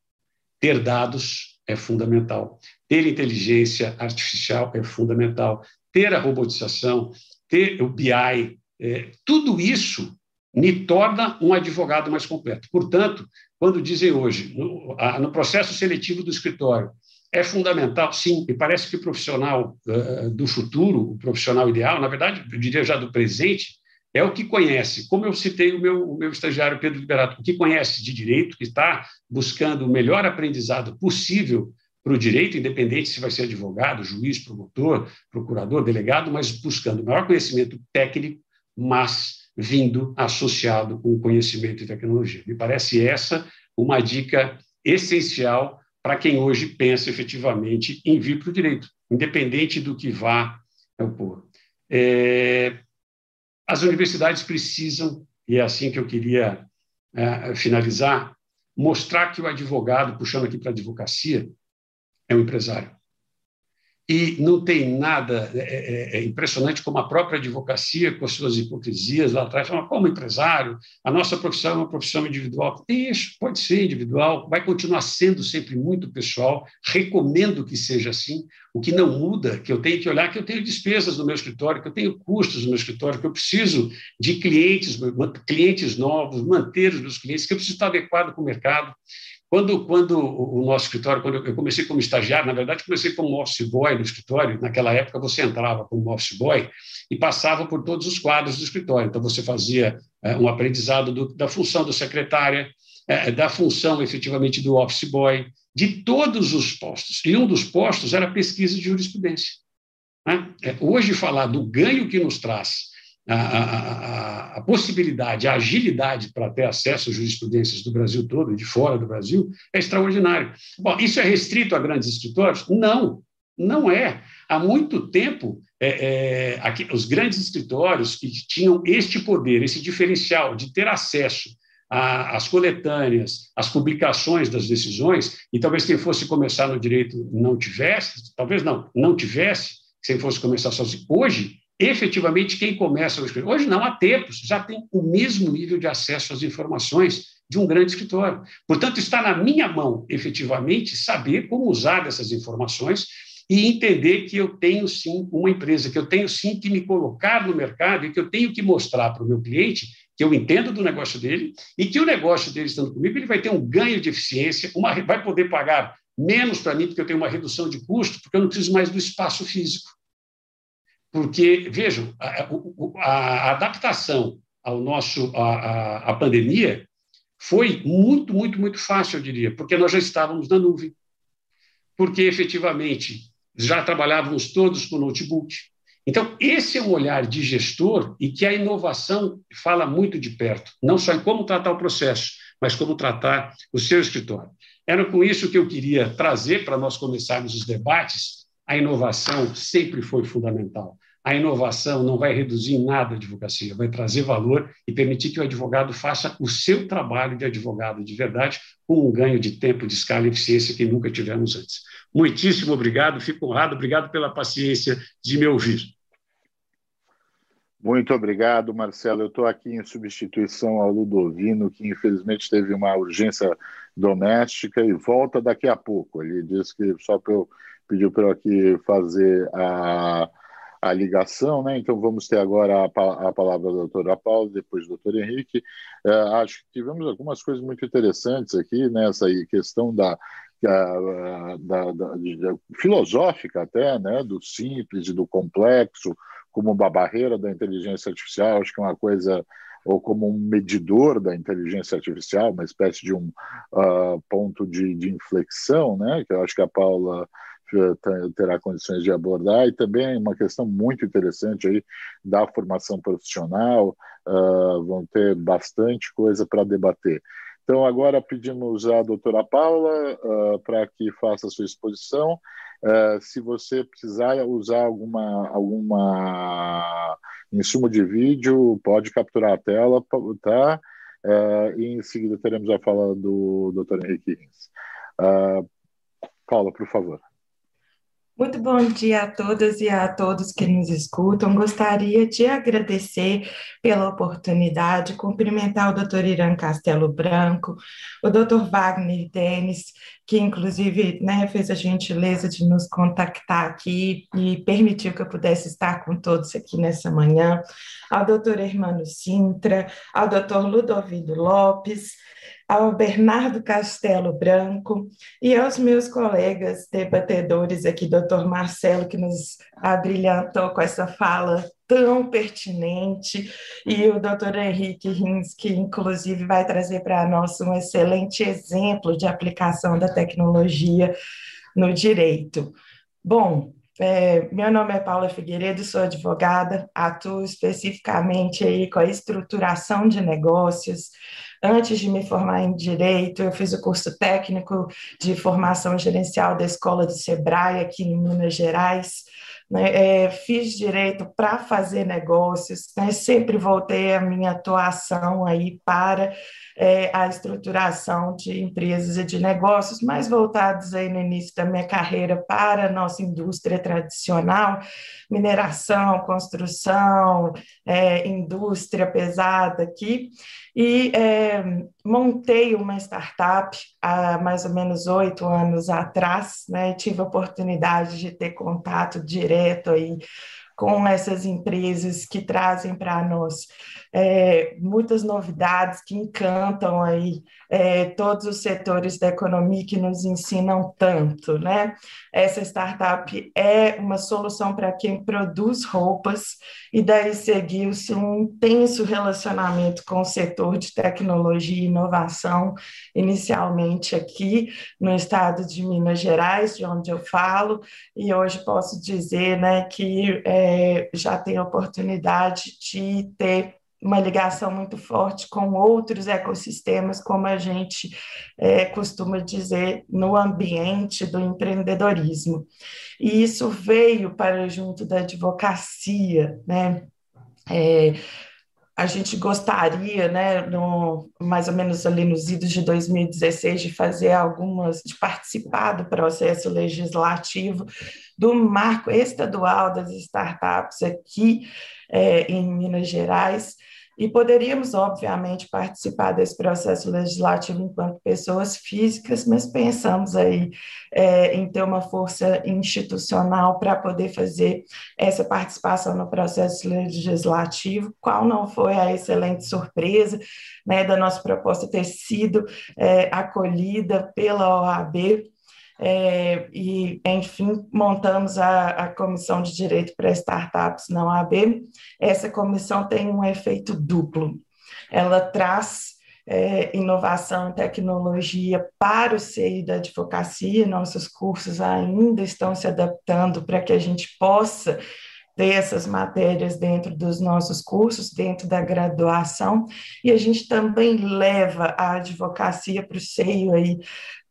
ter dados é fundamental. Ter inteligência artificial é fundamental. Ter a robotização, ter o BI, é, tudo isso me torna um advogado mais completo. Portanto, quando dizem hoje, no, a, no processo seletivo do escritório, é fundamental, sim, e parece que o profissional uh, do futuro, o profissional ideal, na verdade, eu diria já do presente, é o que conhece, como eu citei o meu, o meu estagiário Pedro Liberato, o que conhece de direito, que está buscando o melhor aprendizado possível para o direito, independente se vai ser advogado, juiz, promotor, procurador, delegado, mas buscando o maior conhecimento técnico, mas vindo associado com conhecimento e tecnologia. Me parece essa uma dica essencial para quem hoje pensa efetivamente em vir para o direito, independente do que vá opor. É, as universidades precisam, e é assim que eu queria é, finalizar, mostrar que o advogado, puxando aqui para a advocacia, é um empresário. E não tem nada é, é, é, impressionante como a própria advocacia, com as suas hipocrisias lá atrás, fala, como empresário, a nossa profissão é uma profissão individual. Isso, pode ser individual, vai continuar sendo sempre muito pessoal, recomendo que seja assim. O que não muda, que eu tenho que olhar, que eu tenho despesas no meu escritório, que eu tenho custos no meu escritório, que eu preciso de clientes, clientes novos, manter os meus clientes, que eu preciso estar adequado com o mercado. Quando, quando o nosso escritório, quando eu comecei como estagiário, na verdade, comecei como office boy no escritório. Naquela época, você entrava como office boy e passava por todos os quadros do escritório. Então, você fazia é, um aprendizado do, da função do secretária, é, da função efetivamente do office boy, de todos os postos. E um dos postos era pesquisa de jurisprudência. Né? É, hoje, falar do ganho que nos traz a, a, a, possibilidade, a agilidade para ter acesso às jurisprudências do Brasil todo e de fora do Brasil é extraordinário. Bom, isso é restrito a grandes escritórios? Não, não é. Há muito tempo, é, é, aqui, os grandes escritórios que tinham este poder, esse diferencial de ter acesso às coletâneas, às publicações das decisões, e talvez quem fosse começar no direito não tivesse, talvez não, não tivesse, quem fosse começar sozinho. Hoje, efetivamente quem começa. Hoje não, há tempos, já tem o mesmo nível de acesso às informações de um grande escritório. Portanto, está na minha mão, efetivamente, saber como usar dessas informações e entender que eu tenho sim uma empresa, que eu tenho sim que me colocar no mercado e que eu tenho que mostrar para o meu cliente que eu entendo do negócio dele e que o negócio dele estando comigo, ele vai ter um ganho de eficiência, uma, vai poder pagar menos para mim, porque eu tenho uma redução de custo, porque eu não preciso mais do espaço físico. Porque, vejam, a, a adaptação ao nosso, à pandemia foi muito, muito, muito fácil, eu diria, porque nós já estávamos na nuvem. Porque, efetivamente, já trabalhávamos todos com notebook. Então, esse é um olhar de gestor e que a inovação fala muito de perto, não só em como tratar o processo, mas como tratar o seu escritório. Era com isso que eu queria trazer para nós começarmos os debates a inovação sempre foi fundamental. A inovação não vai reduzir em nada a advocacia, vai trazer valor e permitir que o advogado faça o seu trabalho de advogado de verdade, com um ganho de tempo, de escala e eficiência que nunca tivemos antes. Muitíssimo obrigado, fico honrado, obrigado pela paciência de me ouvir. Muito obrigado, Marcelo. Eu estou aqui em substituição ao Ludovino, que infelizmente teve uma urgência doméstica e volta daqui a pouco. Ele disse que só para eu pediu para eu aqui fazer a, a ligação, né? Então vamos ter agora a, a palavra da doutora Paula, depois do doutor Henrique. É, acho que tivemos algumas coisas muito interessantes aqui né? questão da, da, da, da, da, filosófica até, né? Do simples e do complexo, como uma barreira da inteligência artificial. Acho que é uma coisa ou como um medidor da inteligência artificial, uma espécie de um uh, ponto de, de inflexão, né? Que eu acho que a Paula terá condições de abordar e também uma questão muito interessante aí da formação profissional uh, vão ter bastante coisa para debater então agora pedimos à doutora Paula uh, para que faça a sua exposição uh, se você precisar usar alguma alguma insumo de vídeo pode capturar a tela tá e em seguida teremos a fala do Dr. Henrique Rins. Paula por favor muito bom dia a todas e a todos que nos escutam. Gostaria de agradecer pela oportunidade, cumprimentar o doutor Irã Castelo Branco, o doutor Wagner Denis, que inclusive né, fez a gentileza de nos contactar aqui e permitiu que eu pudesse estar com todos aqui nessa manhã, ao doutor Hermano Sintra, ao doutor Ludovido Lopes, ao Bernardo Castelo Branco e aos meus colegas debatedores aqui, doutor Marcelo, que nos abrilhantou com essa fala tão pertinente, e o doutor Henrique Rins, que inclusive vai trazer para nós um excelente exemplo de aplicação da tecnologia no direito. Bom, é, meu nome é Paula Figueiredo, sou advogada, atuo especificamente aí com a estruturação de negócios, Antes de me formar em Direito, eu fiz o curso técnico de formação gerencial da Escola do Sebrae, aqui em Minas Gerais. né? é, fiz direito para fazer negócios, né? sempre voltei a minha atuação aí para é, a estruturação de empresas e de negócios, mais voltados aí no início da minha carreira para a nossa indústria tradicional, mineração, construção, é, indústria pesada aqui, e é, montei uma startup há mais ou menos oito anos atrás, né, tive a oportunidade de ter contato direto aí com essas empresas que trazem para nós é, muitas novidades que encantam aí é, todos os setores da economia que nos ensinam tanto, né? Essa startup é uma solução para quem produz roupas e daí seguiu-se um intenso relacionamento com o setor de tecnologia e inovação, inicialmente aqui no estado de Minas Gerais, de onde eu falo, e hoje posso dizer, né, que é, já tenho a oportunidade de ter uma ligação muito forte com outros ecossistemas, como a gente é, costuma dizer, no ambiente do empreendedorismo. E isso veio para junto da advocacia, né? É, a gente gostaria, né, no, mais ou menos ali nos idos de 2016, de fazer algumas, de participar do processo legislativo do marco estadual das startups aqui é, em Minas Gerais, e poderíamos, obviamente, participar desse processo legislativo enquanto pessoas físicas, mas pensamos aí é, em ter uma força institucional para poder fazer essa participação no processo legislativo, qual não foi a excelente surpresa né, da nossa proposta ter sido é, acolhida pela OAB é, e, enfim, montamos a, a Comissão de Direito para Startups na OAB. Essa comissão tem um efeito duplo. Ela traz é, inovação e tecnologia para o seio da advocacia, nossos cursos ainda estão se adaptando para que a gente possa ter essas matérias dentro dos nossos cursos, dentro da graduação, e a gente também leva a advocacia para o seio aí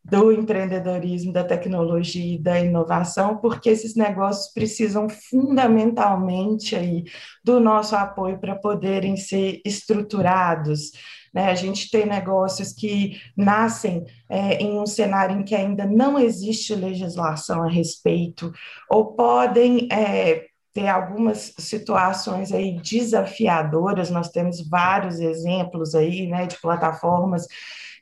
do empreendedorismo, da tecnologia e da inovação, porque esses negócios precisam fundamentalmente aí do nosso apoio para poderem ser estruturados. Né? A gente tem negócios que nascem é, em um cenário em que ainda não existe legislação a respeito, ou podem é, ter algumas situações aí desafiadoras, nós temos vários exemplos aí, né, de plataformas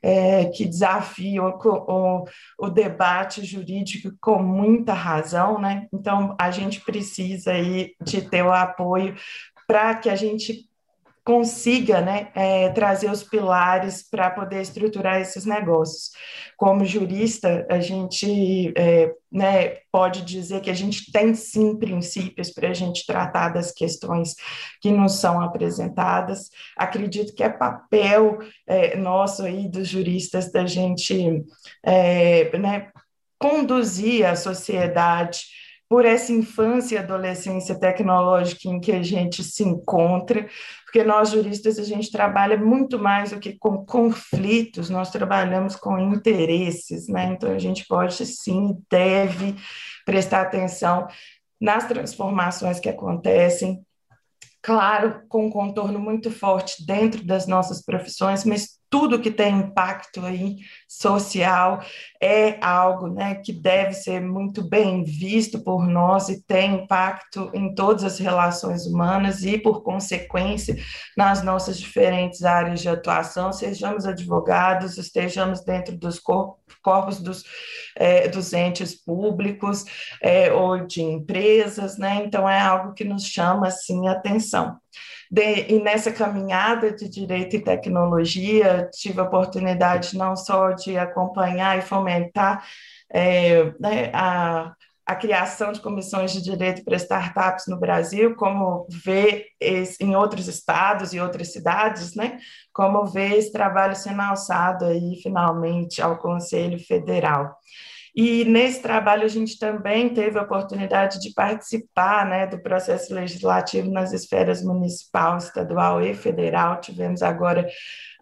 é, que desafiam o, o, debate jurídico com muita razão, né? Então, a gente precisa aí de ter o apoio para que a gente consiga né, é, trazer os pilares para poder estruturar esses negócios. Como jurista, a gente é, né, pode dizer que a gente tem sim princípios para a gente tratar das questões que nos são apresentadas. Acredito que é papel é, nosso aí dos juristas da gente é, né, conduzir a sociedade por essa infância e adolescência tecnológica em que a gente se encontra, porque nós juristas a gente trabalha muito mais do que com conflitos, nós trabalhamos com interesses, né? Então a gente pode sim, deve prestar atenção nas transformações que acontecem, claro, com um contorno muito forte dentro das nossas profissões, mas tudo que tem impacto aí social é algo né, que deve ser muito bem visto por nós e tem impacto em todas as relações humanas e, por consequência, nas nossas diferentes áreas de atuação, sejamos advogados, estejamos dentro dos corpos dos, é, dos entes públicos é, ou de empresas, né? Então, é algo que nos chama, assim, atenção. De, e nessa caminhada de direito e tecnologia, tive a oportunidade não só de acompanhar e fomentar é, né, a, a criação de comissões de direito para startups no Brasil, como ver esse, em outros estados e outras cidades, né, como ver esse trabalho sendo alçado aí finalmente ao Conselho Federal. E nesse trabalho a gente também teve a oportunidade de participar né, do processo legislativo nas esferas municipal, estadual e federal. Tivemos agora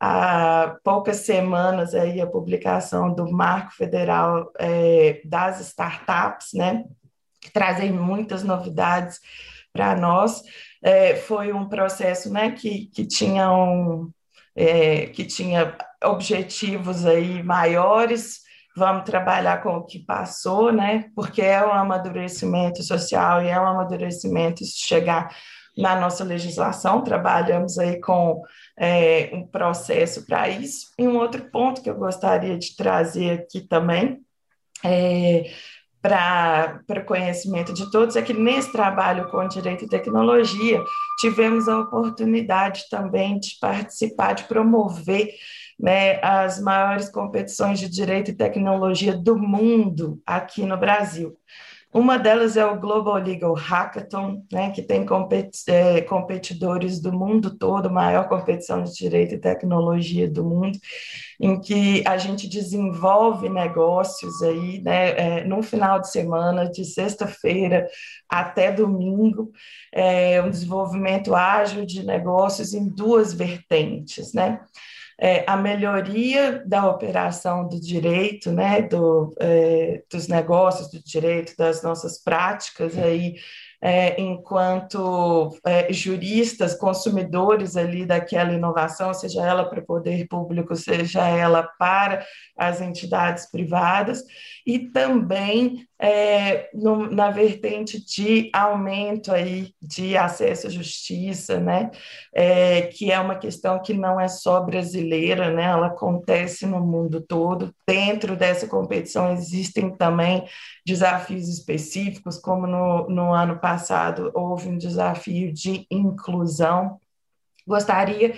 há poucas semanas aí a publicação do Marco Federal é, das Startups, né? que trazem muitas novidades para nós. É, foi um processo né, que, que, tinha um, é, que tinha objetivos aí maiores, vamos trabalhar com o que passou, né? Porque é um amadurecimento social e é um amadurecimento chegar na nossa legislação, trabalhamos aí com é, um processo para isso. E um outro ponto que eu gostaria de trazer aqui também, é, para o conhecimento de todos, é que nesse trabalho com direito e tecnologia, tivemos a oportunidade também de participar, de promover né, as maiores competições de direito e tecnologia do mundo aqui no Brasil. Uma delas é o Global Legal Hackathon, né, que tem é, competidores do mundo todo, maior competição de direito e tecnologia do mundo, em que a gente desenvolve negócios aí, né, é, no final de semana, de sexta-feira até domingo, é, um desenvolvimento ágil de negócios em duas vertentes, né? É, a melhoria da operação do direito, né, do, é, dos negócios do direito, das nossas práticas aí, é, enquanto é, juristas, consumidores ali daquela inovação, seja ela para o poder público, seja ela para as entidades privadas, e também é, no, na vertente de aumento aí de acesso à justiça, né, é, que é uma questão que não é só brasileira, né, ela acontece no mundo todo. Dentro dessa competição existem também desafios específicos, como no, no ano passado houve um desafio de inclusão. Gostaria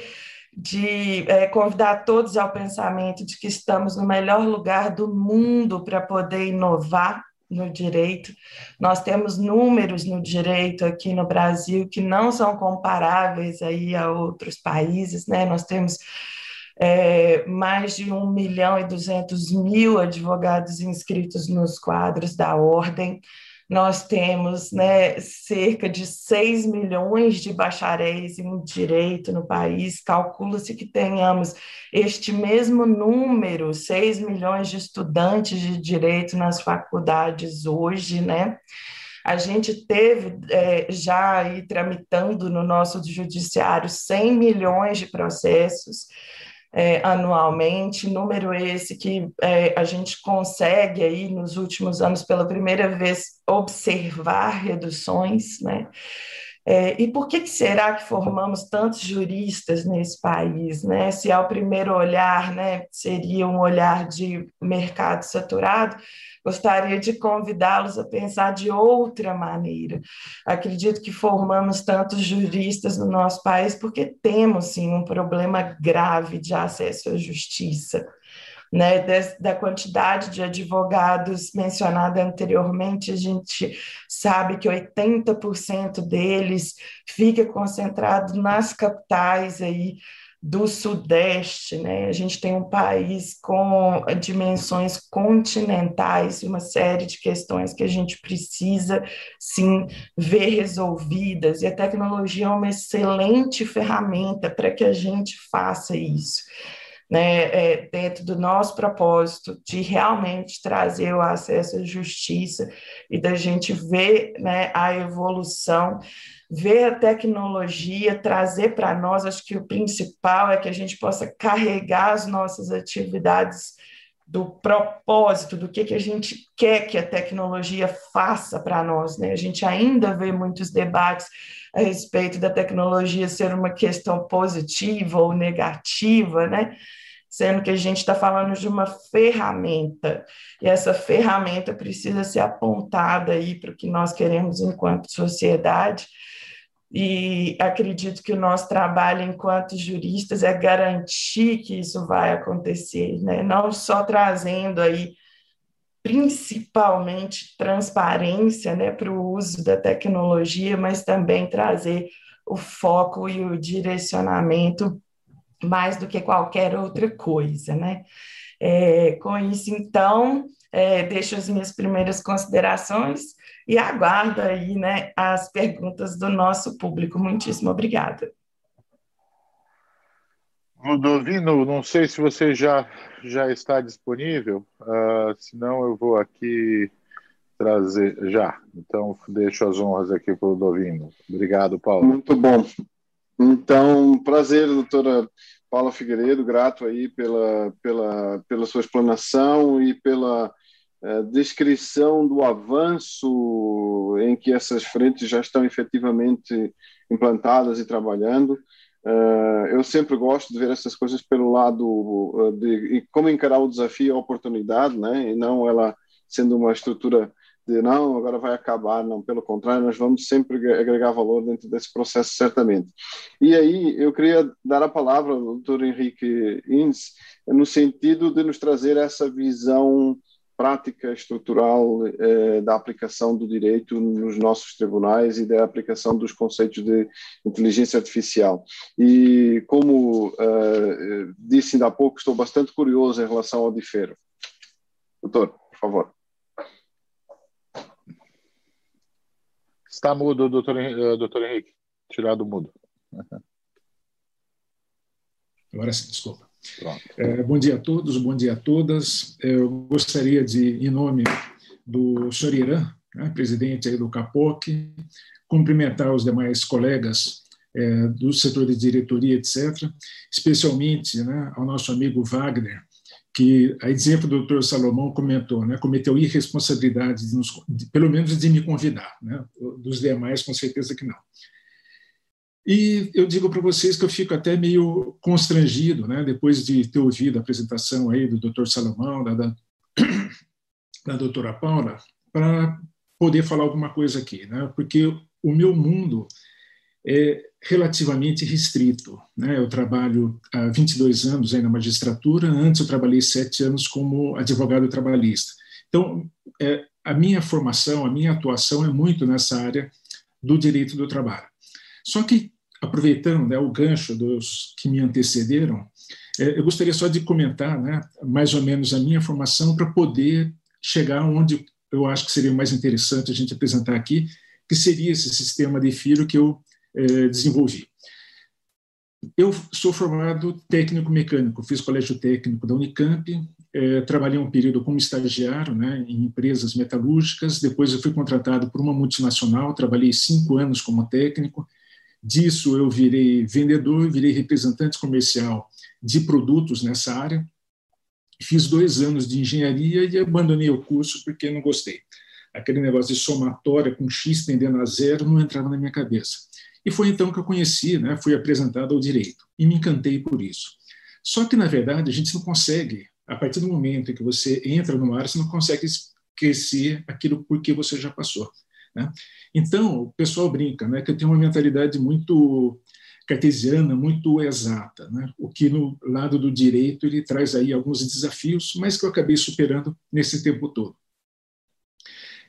de é, convidar todos ao pensamento de que estamos no melhor lugar do mundo para poder inovar no direito. Nós temos números no direito aqui no Brasil que não são comparáveis aí a outros países, né? Nós temos é, mais de 1 milhão e 200 mil advogados inscritos nos quadros da ordem. Nós temos né, cerca de 6 milhões de bacharéis em direito no país. Calcula-se que tenhamos este mesmo número, 6 milhões de estudantes de direito nas faculdades hoje, né? A gente teve é, já aí tramitando no nosso judiciário 100 milhões de processos é, anualmente, número esse que é, a gente consegue aí nos últimos anos pela primeira vez observar reduções, né? É, e por que, que, será que formamos tantos juristas nesse país? Né? Se ao primeiro olhar né, seria um olhar de mercado saturado, gostaria de convidá-los a pensar de outra maneira. Acredito que formamos tantos juristas no nosso país porque temos, sim, um problema grave de acesso à justiça. Né, da quantidade de advogados mencionada anteriormente, a gente sabe que 80% deles fica concentrado nas capitais aí do Sudeste, né? A gente tem um país com dimensões continentais, uma série de questões que a gente precisa, sim, ver resolvidas, e a tecnologia é uma excelente ferramenta para que a gente faça isso. Né, é, dentro do nosso propósito de realmente trazer o acesso à justiça e da gente ver né, a evolução ver a tecnologia, trazer para nós, acho que o principal é que a gente possa carregar as nossas atividades do propósito, do que, que a gente quer que a tecnologia faça para nós. Né? A gente ainda vê muitos debates a respeito da tecnologia ser uma questão positiva ou negativa, né? sendo que a gente está falando de uma ferramenta, e essa ferramenta precisa ser apontada para o que nós queremos enquanto sociedade, e acredito que o nosso trabalho enquanto juristas é garantir que isso vai acontecer, né? não só trazendo aí principalmente transparência né, para o uso da tecnologia, mas também trazer o foco e o direcionamento mais do que qualquer outra coisa. Né? É, com isso, então, é, deixo as minhas primeiras considerações e aguardo aí né, as perguntas do nosso público. Muitíssimo obrigada. Ludovino, não sei se você já, já está disponível, uh, senão eu vou aqui trazer já. Então, deixo as honras aqui para o Dovino. Obrigado, Paulo. Muito bom. Então, prazer, doutora Paula Figueiredo, grato aí pela, pela, pela sua explanação e pela descrição do avanço em que essas frentes já estão efetivamente implantadas e trabalhando. Uh, eu sempre gosto de ver essas coisas pelo lado de como encarar o desafio e a oportunidade, né? e não ela sendo uma estrutura de não, agora vai acabar, não, pelo contrário, nós vamos sempre agregar valor dentro desse processo, certamente. E aí, eu queria dar a palavra ao doutor Henrique Innes, no sentido de nos trazer essa visão prática estrutural eh, da aplicação do direito nos nossos tribunais e da aplicação dos conceitos de inteligência artificial. E, como eh, disse ainda há pouco, estou bastante curioso em relação ao DIFERO. Doutor, por favor. Está mudo, doutor, eh, doutor Henrique. Tirado mudo. Agora sim, desculpa. É, bom dia a todos, bom dia a todas. Eu gostaria de, em nome do senhor Irã, né, presidente aí do CAPOC, cumprimentar os demais colegas é, do setor de diretoria, etc., especialmente né, ao nosso amigo Wagner, que, a exemplo do doutor Salomão comentou, né, cometeu irresponsabilidade, de nos, de, pelo menos de me convidar, né, dos demais, com certeza que não. E eu digo para vocês que eu fico até meio constrangido, né, depois de ter ouvido a apresentação aí do doutor Salomão, da, da, *coughs* da doutora Paula, para poder falar alguma coisa aqui, né, porque o meu mundo é relativamente restrito. Né? Eu trabalho há 22 anos aí na magistratura, antes eu trabalhei sete anos como advogado trabalhista. Então, é, a minha formação, a minha atuação é muito nessa área do direito do trabalho. Só que, aproveitando né, o gancho dos que me antecederam, é, eu gostaria só de comentar né, mais ou menos a minha formação para poder chegar onde eu acho que seria mais interessante a gente apresentar aqui, que seria esse sistema de filo que eu eh, desenvolvi. Eu sou formado técnico mecânico, fiz colégio técnico da Unicamp, eh, trabalhei um período como estagiário né, em empresas metalúrgicas, depois eu fui contratado por uma multinacional, trabalhei cinco anos como técnico, disso eu virei vendedor, virei representante comercial de produtos nessa área, fiz dois anos de engenharia e abandonei o curso porque não gostei. Aquele negócio de somatória com x tendendo a zero não entrava na minha cabeça. E foi então que eu conheci, né, fui apresentado ao direito e me encantei por isso. Só que, na verdade, a gente não consegue, a partir do momento em que você entra no ar, você não consegue esquecer aquilo por que você já passou. Né? Então, o pessoal brinca né, que eu tenho uma mentalidade muito cartesiana, muito exata, né? o que no lado do direito ele traz aí alguns desafios, mas que eu acabei superando nesse tempo todo.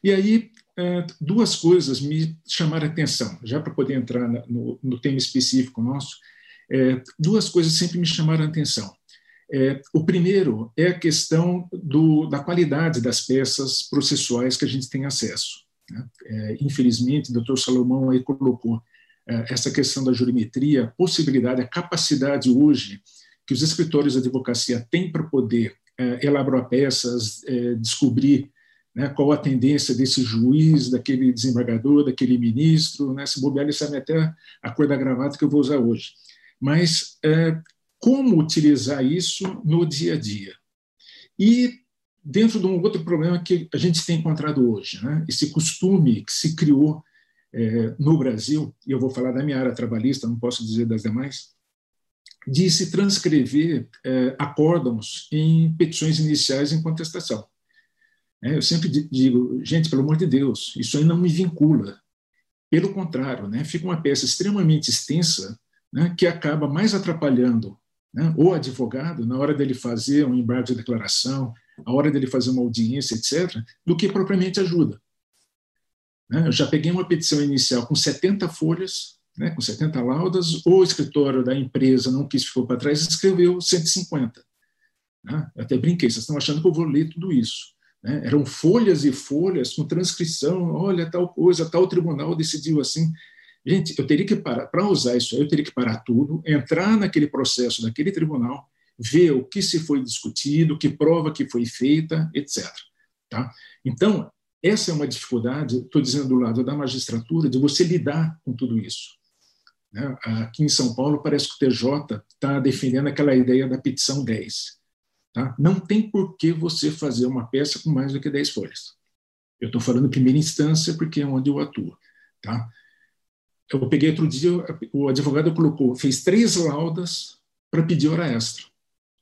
E aí é, duas coisas me chamaram a atenção, já para poder entrar no, no, tema específico nosso, é, duas coisas sempre me chamaram a atenção. É, o primeiro é a questão do, da qualidade das peças processuais que a gente tem acesso. É, infelizmente, o doutor Salomão aí colocou é, essa questão da jurimetria, a possibilidade, a capacidade hoje que os escritórios de advocacia têm para poder é, elaborar peças, descobrir né, qual a tendência desse juiz, daquele desembargador, daquele ministro, né, se bobear, ele sabe até a cor da gravata que eu vou usar hoje. Mas como utilizar isso no dia a dia? E dentro de um outro problema que a gente tem encontrado hoje, né, esse costume que se criou é, no Brasil, e eu vou falar da minha área trabalhista, não posso dizer das demais, de se transcrever é, acórdãos em petições iniciais em contestação. É, eu sempre digo, gente, pelo amor de Deus, isso aí não me vincula. Pelo contrário, né, fica uma peça extremamente extensa né, que acaba mais atrapalhando né, o advogado na hora dele fazer um embargo de declaração, a hora dele fazer uma audiência, etc., do que propriamente ajuda. Né, eu já peguei uma petição inicial com 70 folhas, né, com 70 laudas, o escritório da empresa não quis ficou para trás e escreveu 150. Né? Até brinquei, vocês estão achando que eu vou ler tudo isso. Né? Eram folhas e folhas com transcrição, olha, tal coisa, tal tribunal decidiu assim. Gente, eu teria que parar, para usar isso aí, eu teria que parar tudo, entrar naquele processo daquele tribunal, ver o que se foi discutido, que prova que foi feita, etc. Tá? Então, Essa é uma dificuldade, estou dizendo do lado da magistratura, de você lidar com tudo isso. Né? Aqui em São Paulo, parece que o TJ está defendendo aquela ideia da petição 10. Tá? Não tem por que você fazer uma peça com mais do que 10 folhas. Eu estou falando em primeira instância porque é onde eu atuo. Tá? Eu peguei outro dia, o advogado colocou, fez três laudas para pedir hora extra.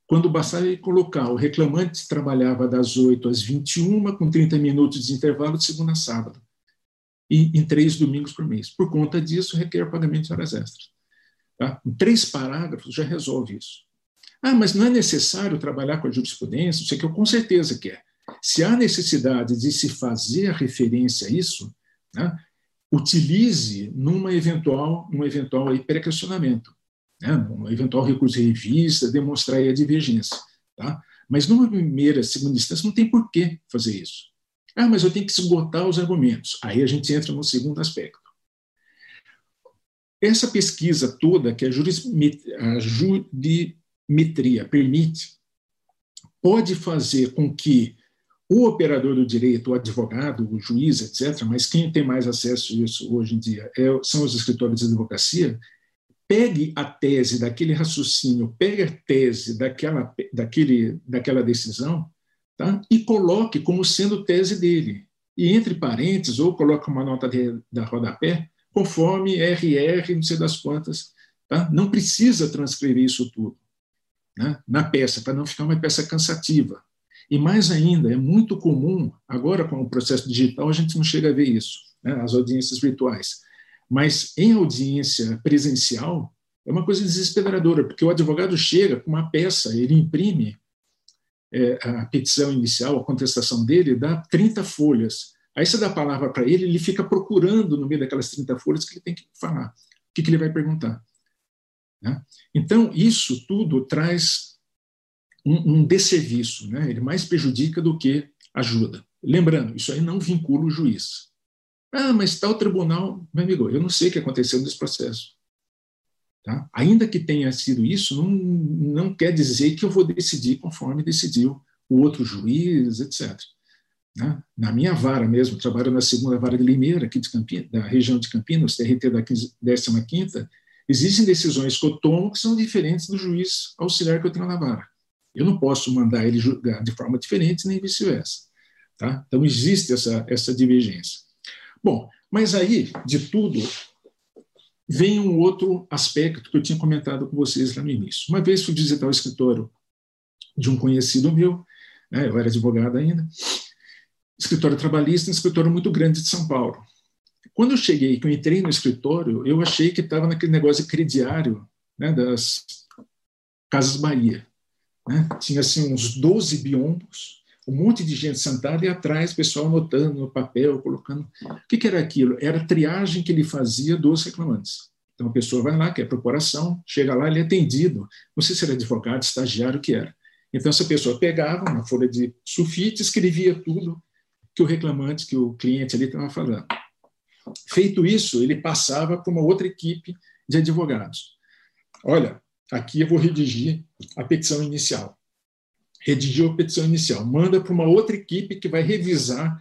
Quando bastava ele colocar, o reclamante trabalhava das 8 às 21, com 30 minutos de intervalo de segunda a sábado, e em três domingos por mês. Por conta disso, requer pagamento de horas extras. Tá? Em três parágrafos já resolve isso. Ah, mas não é necessário trabalhar com a jurisprudência? Isso que eu com certeza quer. Se há necessidade de se fazer referência a isso, né, utilize numa eventual, num eventual aí pré-questionamento né, um eventual recurso de revista, demonstrar a divergência. Tá? Mas numa primeira, segunda instância, não tem por que fazer isso. Ah, mas eu tenho que esgotar os argumentos. Aí a gente entra no segundo aspecto. Essa pesquisa toda que a, a jurimetria permite, pode fazer com que o operador do direito, o advogado, o juiz, etc., mas quem tem mais acesso a isso hoje em dia é, são os escritórios de advocacia, pegue a tese daquele raciocínio, pegue a tese daquela, daquele, daquela decisão tá? e coloque como sendo tese dele. E entre parênteses, ou coloque uma nota de, da rodapé, conforme RR, não sei das quantas. Tá? Não precisa transcrever isso tudo né? na peça, para não ficar uma peça cansativa. E mais ainda, é muito comum, agora com o processo digital, a gente não chega a ver isso, né? as audiências virtuais mas em audiência presencial é uma coisa desesperadora, porque o advogado chega com uma peça, ele imprime é, a petição inicial, a contestação dele, dá 30 folhas. Aí você dá a palavra para ele, ele fica procurando no meio daquelas 30 folhas que ele tem que falar, o que, que ele vai perguntar. Né? Então, isso tudo traz um, um desserviço, né? ele mais prejudica do que ajuda. Lembrando, isso aí não vincula o juiz. Ah, mas tal tribunal, meu amigo, eu não sei o que aconteceu nesse processo. Tá? Ainda que tenha sido isso, não, não quer dizer que eu vou decidir conforme decidiu o outro juiz, etc. Né? Na minha vara mesmo, trabalho na segunda vara de Limeira, aqui de Campinas, da região de Campinas, TRT da 15ª, existem decisões que eu tomo que são diferentes do juiz auxiliar que eu tenho na vara. Eu não posso mandar ele julgar de forma diferente, nem vice-versa. Tá? Então, existe essa, essa divergência. Bom, mas aí, de tudo, vem um outro aspecto que eu tinha comentado com vocês lá no início. Uma vez fui visitar o escritório de um conhecido meu, né, eu era advogado ainda, escritório trabalhista, um escritório muito grande de São Paulo. Quando eu cheguei, que eu entrei no escritório, eu achei que estava naquele negócio crediário né, das Casas Bahia. Né? Tinha assim, uns 12 biombos, um monte de gente sentada e atrás pessoal anotando no papel, colocando. O que, que, era aquilo? Era a triagem que ele fazia dos reclamantes. Então a pessoa vai lá, quer procuração, chega lá, ele é atendido. Não sei se era advogado, estagiário, o que era. Então essa pessoa pegava uma folha de sulfite, escrevia tudo que o reclamante, que o cliente ali estava falando. Feito isso, ele passava para uma outra equipe de advogados. Olha, aqui eu vou redigir a petição inicial redigiu a petição inicial, manda para uma outra equipe que vai revisar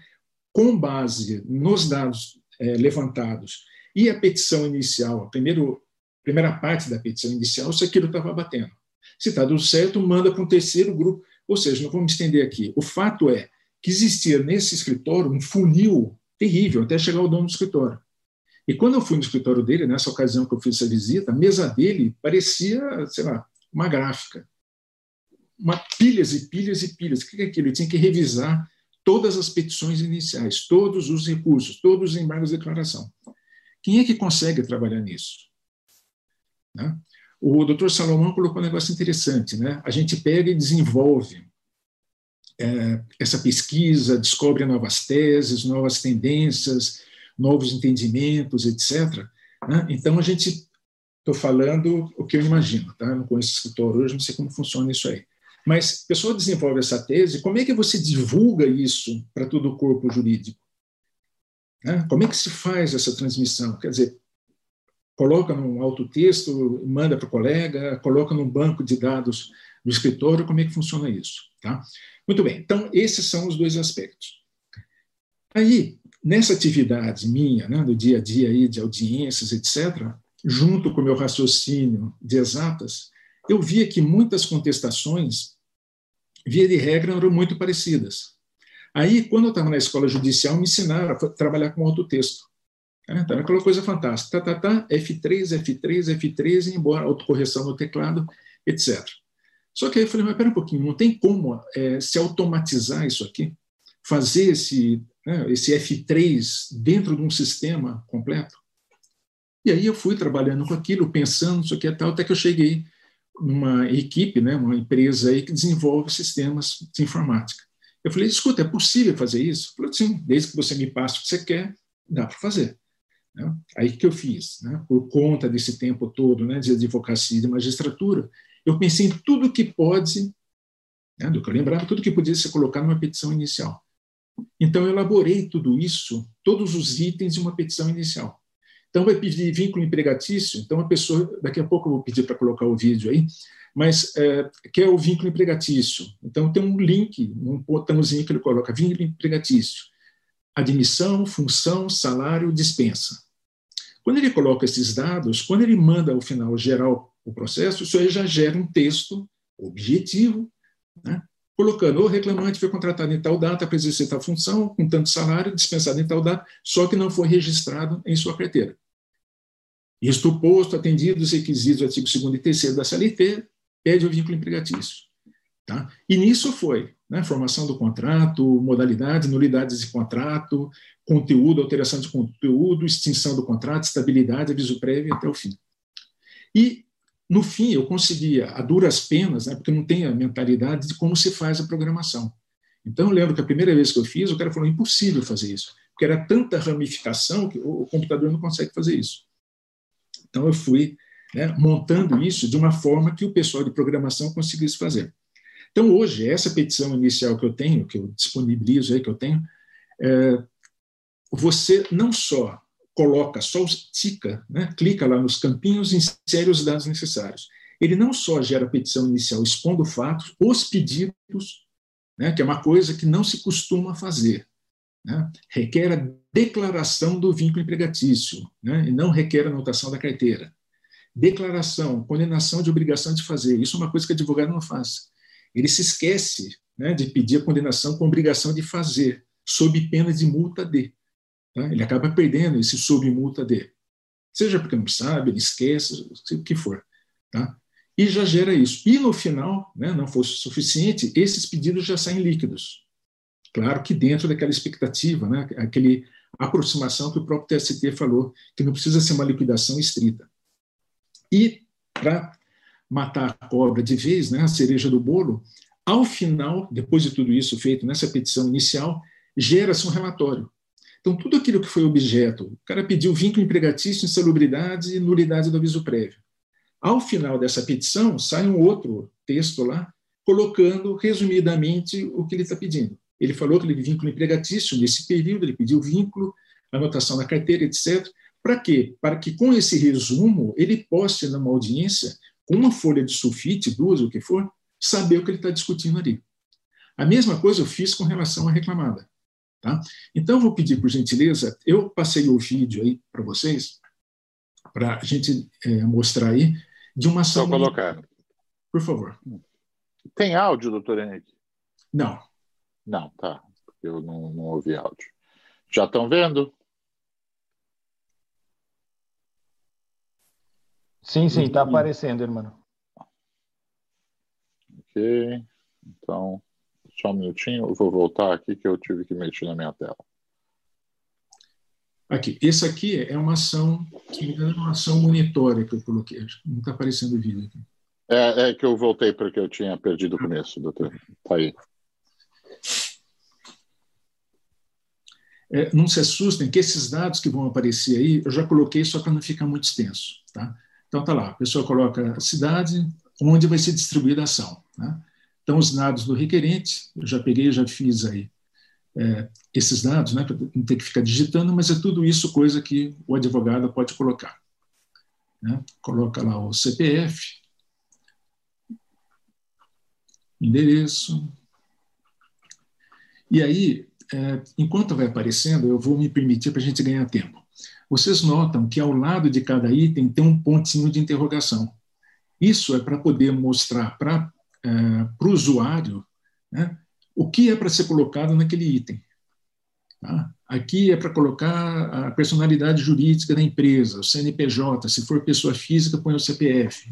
com base nos dados é, levantados e a petição inicial, a primeiro, primeira parte da petição inicial, se aquilo estava batendo. Se está tudo certo, manda para um terceiro grupo. Ou seja, não vamos estender aqui. O fato é que existia nesse escritório um funil terrível até chegar ao dono do escritório. E quando eu fui no escritório dele, nessa ocasião que eu fiz essa visita, a mesa dele parecia, sei lá, uma gráfica uma, pilhas e pilhas e pilhas. O que é aquilo? Ele tinha que revisar todas as petições iniciais, todos os recursos, todos os embargos de declaração. Quem é que consegue trabalhar nisso? Né? O doutor Salomão colocou um negócio interessante. Né? A gente pega e desenvolve é, essa pesquisa, descobre novas teses, novas tendências, novos entendimentos, etc. Né? Então, a gente, estou falando o que eu imagino, tá? não conheço escritor hoje, não sei como funciona isso aí. Mas a pessoa desenvolve essa tese, como é que você divulga isso para todo o corpo jurídico? Né? Como é que se faz essa transmissão? Quer dizer, coloca num autotexto, manda para o colega, coloca num banco de dados do escritório, como é que funciona isso? Tá? Muito bem, então esses são os dois aspectos. Aí, nessa atividade minha, né, no dia a dia aí de audiências, etc., junto com o meu raciocínio de exatas, eu via que muitas contestações, via de regra, eram muito parecidas. Aí, quando eu estava na escola judicial, me ensinaram a trabalhar com autotexto. Né? Então, aquela coisa fantástica. Tá, tá, tá, F3, F3, F3, embora autocorreção no teclado, etc. Só que aí eu falei, mas pera um pouquinho, não tem como é, se automatizar isso aqui? Fazer esse, né, esse F3 dentro de um sistema completo? E aí eu fui trabalhando com aquilo, pensando isso aqui e tal, até que eu cheguei numa equipe, né, uma empresa aí que desenvolve sistemas de informática. Eu falei, escuta, é possível fazer isso? Ele falou, sim, desde que você me passe o que você quer, dá para fazer. Né? Aí que eu fiz, né? por conta desse tempo todo né, de advocacia e de magistratura, eu pensei em tudo que pode, né, do que eu lembrava, tudo que podia ser colocado numa petição inicial. Então, eu elaborei tudo isso, todos os itens de uma petição inicial. Então, vai pedir vínculo empregatício. Então, a pessoa, daqui a pouco eu vou pedir para colocar o vídeo aí, mas é, o vínculo empregatício. Então, tem um link, um botãozinho que ele coloca, vínculo empregatício. Admissão, função, salário, dispensa. Quando ele coloca esses dados, quando ele manda ao final geral o processo, isso aí já gera um texto objetivo, né? colocando o reclamante foi contratado em tal data para exercer tal função, com tanto salário, dispensado em tal data, só que não foi registrado em sua carteira. Isto posto, atendido os requisitos do artigo 2 e 3 da CLT, pede o vínculo empregatício. Tá? E nisso foi né, formação do contrato, modalidades, nulidades de contrato, conteúdo, alteração de conteúdo, extinção do contrato, estabilidade, aviso prévio até o fim. E, no fim, eu conseguia, a duras penas, né, porque não tem a mentalidade de como se faz a programação. Então, eu lembro que a primeira vez que eu fiz, o cara falou: impossível fazer isso, porque era tanta ramificação que o computador não consegue fazer isso. Então, eu fui né, montando isso de uma forma que o pessoal de programação conseguisse fazer. Então, hoje, essa petição inicial que eu tenho, que eu disponibilizo aí, que eu tenho, é, você não só coloca, só tica, né, clica lá nos campinhos e insere os dados necessários. Ele não só gera a petição inicial expondo fatos, os pedidos, né, que é uma coisa que não se costuma fazer. Né, requer a declaração do vínculo empregatício, né, e não requer anotação da carteira. Declaração, condenação de obrigação de fazer. Isso é uma coisa que o advogado não faz ele se esquece né, de pedir a condenação com obrigação de fazer, sob pena de multa de. Tá? Ele acaba perdendo esse sob multa de. Seja porque não sabe, ele esquece, o que for. Tá? E já gera isso. E no final, né, não fosse suficiente, esses pedidos já saem líquidos. Claro que dentro daquela expectativa, né, aquele aproximação que o próprio TST falou, que não precisa ser uma liquidação estrita. E, para matar a cobra de vez, né, a cereja do bolo, ao final, depois de tudo isso feito nessa petição inicial, gera-se um relatório. Então, tudo aquilo que foi objeto, o cara pediu vínculo empregatício, insalubridade e nulidade do aviso prévio. Ao final dessa petição, sai um outro texto lá, colocando resumidamente o que ele está pedindo. Ele falou que ele vínculo empregatício nesse período, ele pediu vínculo, anotação na carteira, etc. Para quê? Para que com esse resumo ele possa, numa audiência, com uma folha de sulfite, duas, o que for, saber o que ele está discutindo ali. A mesma coisa eu fiz com relação à reclamada. Tá? Então, eu vou pedir, por gentileza, eu passei o vídeo aí para vocês, para a gente é, mostrar aí, de uma ação. Só colocar. Por favor. Tem áudio, doutor Henrique? Não. Não, tá. Eu não, não ouvi áudio. Já estão vendo? Sim, sim, está aparecendo, irmão. Ok. Então, só um minutinho. Eu vou voltar aqui que eu tive que mexer na minha tela. Aqui. Esse aqui é uma ação, se me engano, é uma ação monitória que eu coloquei. Não está aparecendo o vídeo aqui. É, é, que eu voltei porque eu tinha perdido o começo, doutor. Está aí. É, não se assustem que esses dados que vão aparecer aí, eu já coloquei só para não ficar muito extenso. Tá? Então, tá lá, a pessoa coloca a cidade, onde vai ser distribuída a ação. Né? Então, os dados do requerente, eu já peguei, já fiz aí é, esses dados, né, para não ter que ficar digitando, mas é tudo isso coisa que o advogado pode colocar. Né? Coloca lá o CPF, endereço. E aí, é, enquanto vai aparecendo, eu vou me permitir para a gente ganhar tempo. Vocês notam que ao lado de cada item tem um pontinho de interrogação. Isso é para poder mostrar para é, o usuário né, o que é para ser colocado naquele item. Tá? Aqui é para colocar a personalidade jurídica da empresa, o CNPJ, se for pessoa física, põe o CPF.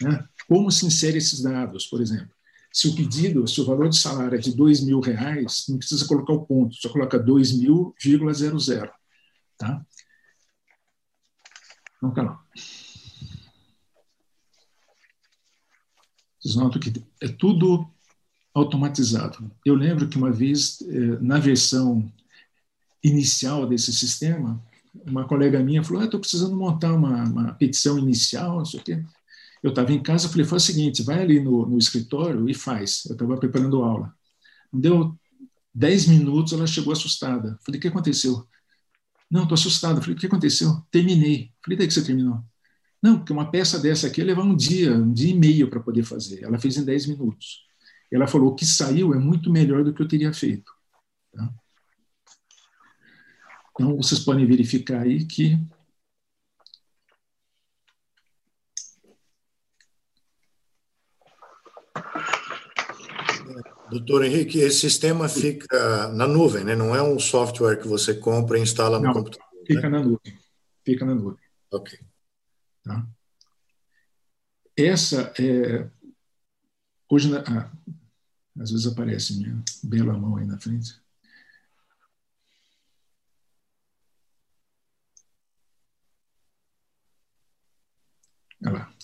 Né? Como se insere esses dados, por exemplo? Se o pedido, se o valor de salário é de dois mil reais, não precisa colocar o ponto, só coloca dois mil, zero zero, tá? Então, tá lá. Vocês notam que é tudo automatizado. Eu lembro que uma vez, eh, na versão inicial desse sistema, uma colega minha falou: estou ah, precisando montar uma, uma, petição inicial, não sei o quê. Eu estava em casa, falei: faz o seguinte, vai ali no, no escritório e faz. Eu estava preparando aula. Deu dez minutos, ela chegou assustada. Falei: o que aconteceu? Não, estou assustada. Falei: o que aconteceu? Terminei. Falei: daí que você terminou? Não, porque uma peça dessa aqui ia levar um dia, um dia e meio para poder fazer. Ela fez em dez minutos. Ela falou: o que saiu é muito melhor do que eu teria feito. Tá? Então, vocês podem verificar aí que Doutor Henrique, esse sistema fica na nuvem, né? não é um software que você compra e instala no não, computador. Fica né? na nuvem. Fica na nuvem. Ok. Tá? Essa é. Hoje, ah, às vezes aparece minha bela mão aí na frente.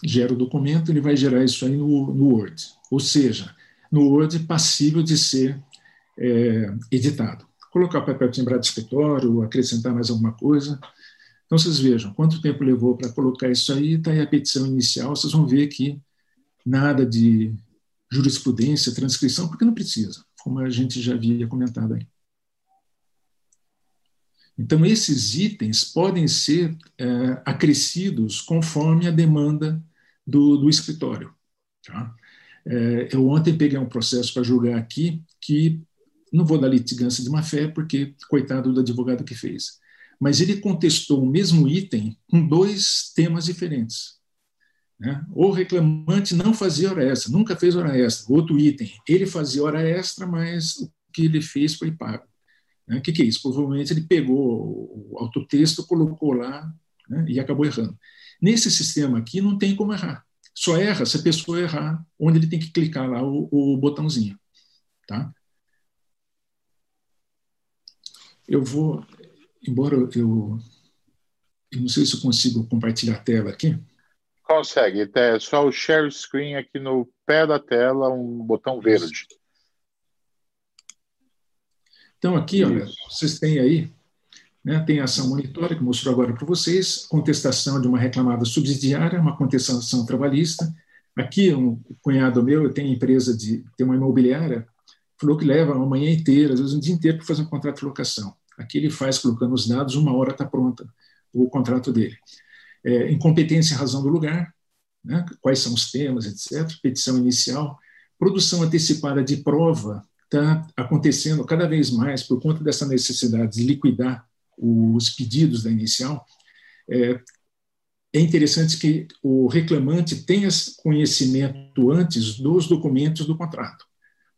gera o documento, ele vai gerar isso aí no, no Word. Ou seja, no Word passível de ser é, editado. Colocar o papel timbrado de escritório, acrescentar mais alguma coisa. Então, vocês vejam quanto tempo levou para colocar isso aí, está aí a petição inicial, vocês vão ver que nada de jurisprudência, transcrição, porque não precisa, como a gente já havia comentado aí. Então, esses itens podem ser é, acrescidos conforme a demanda do, do escritório. Tá? É, eu ontem peguei um processo para julgar aqui que não vou dar litigância de má fé, porque coitado do advogado que fez. Mas ele contestou o mesmo item com dois temas diferentes. Né? O reclamante não fazia hora extra, nunca fez hora extra. Outro item, ele fazia hora extra, mas o que ele fez foi pago. Né? O que, que é isso? Provavelmente ele pegou o autotexto, colocou lá né? e acabou errando. Nesse sistema aqui não tem como errar. Só erra se a pessoa errar onde ele tem que clicar lá o, o botãozinho. Tá? Eu vou, embora eu, eu não sei se eu consigo compartilhar a tela aqui. Consegue, é só o share screen aqui no pé da tela, um botão verde. Então, aqui, olha, vocês têm aí, né, tem a ação monitória, que mostrou agora para vocês, contestação de uma reclamada subsidiária, uma contestação trabalhista. Aqui, um cunhado meu tem empresa de, tem uma imobiliária, falou que leva uma manhã inteira, às vezes um dia inteiro, para fazer um contrato de locação. Aqui ele faz colocando os dados, uma hora está pronta o contrato dele. É, incompetência e razão do lugar, né, quais são os temas, etc. Petição inicial, produção antecipada de prova está acontecendo cada vez mais por conta dessa necessidade de liquidar os pedidos da inicial. É, é interessante que o reclamante tenha conhecimento antes dos documentos do contrato.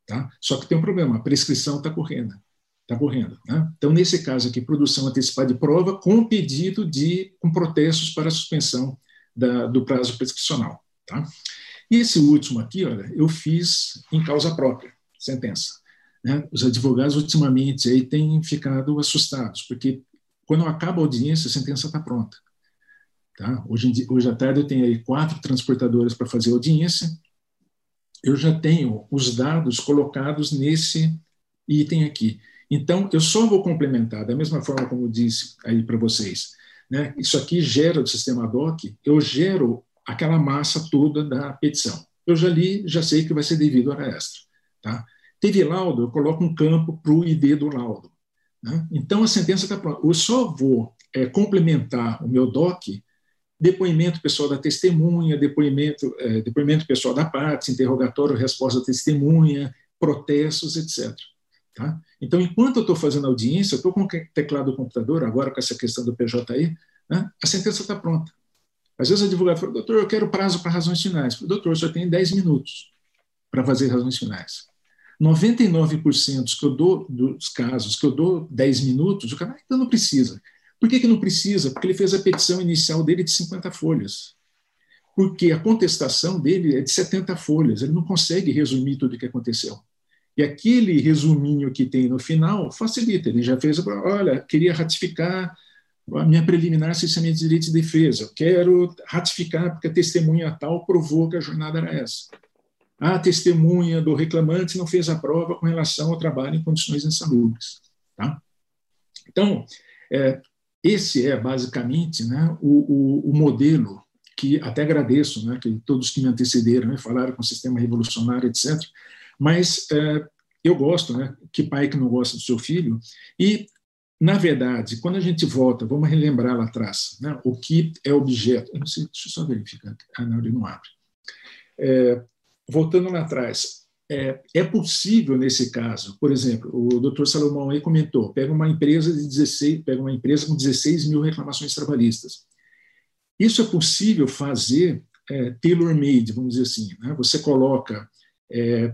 Tá? Só que tem um problema, a prescrição está correndo. Está correndo. Né? Então, nesse caso aqui, produção antecipada de prova com pedido de com protestos para suspensão da, do prazo prescricional. Tá? E esse último aqui, olha, eu fiz em causa própria, sentença. Né? Os advogados, ultimamente, aí, têm ficado assustados, porque quando acaba a audiência, a sentença está pronta. Tá? Hoje, dia, hoje à tarde eu tenho aí quatro transportadoras para fazer audiência, eu já tenho os dados colocados nesse item aqui. Então, eu só vou complementar, da mesma forma como eu disse aí para vocês. Né? Isso aqui gera do sistema DOC, eu gero aquela massa toda da petição. Eu já li, já sei que vai ser devido a hora extra. Tá? Teve laudo, eu coloco um campo para o ID do laudo. Né? Então, a sentença está pronta. Eu só vou é, complementar o meu DOC, depoimento pessoal da testemunha, depoimento, é, depoimento pessoal da parte, interrogatório, resposta da testemunha, protestos, etc. Tá? Então, enquanto eu estou fazendo audiência, eu estou com o teclado do computador, agora com essa questão do PJI, né? a sentença está pronta. Às vezes o advogado fala, doutor, eu quero prazo para razões finais. Doutor, só tem 10 minutos para fazer razões finais. 99% que eu dou dos casos que eu dou 10 minutos, o cara ainda não precisa. Por que, que não precisa? Porque ele fez a petição inicial dele de 50 folhas. Porque a contestação dele é de 70 folhas, ele não consegue resumir tudo o que aconteceu. E aquele resuminho que tem no final facilita, ele já fez, olha, queria ratificar a minha preliminar cessamento de direito de defesa. Eu quero ratificar porque a testemunha tal provou que a jornada era essa. A testemunha do reclamante não fez a prova com relação ao trabalho em condições insalubres. Tá? Então, é, esse é basicamente né, o, o, o, modelo que até agradeço, né, que todos que me antecederam né, falaram com o sistema revolucionário, etc. Mas é, eu gosto, né, que pai que não gosta do seu filho, e na verdade, quando a gente volta, vamos relembrar lá atrás, né, o que é objeto. Eu não sei, deixa eu só verificar. Ah, não, ele não abre. É, voltando lá atrás, é, é, possível nesse caso, por exemplo, o doutor Salomão aí comentou, pega uma empresa de 16, pega uma empresa com 16 mil reclamações trabalhistas. Isso é possível fazer é, tailor-made, vamos dizer assim. Né? Você coloca é,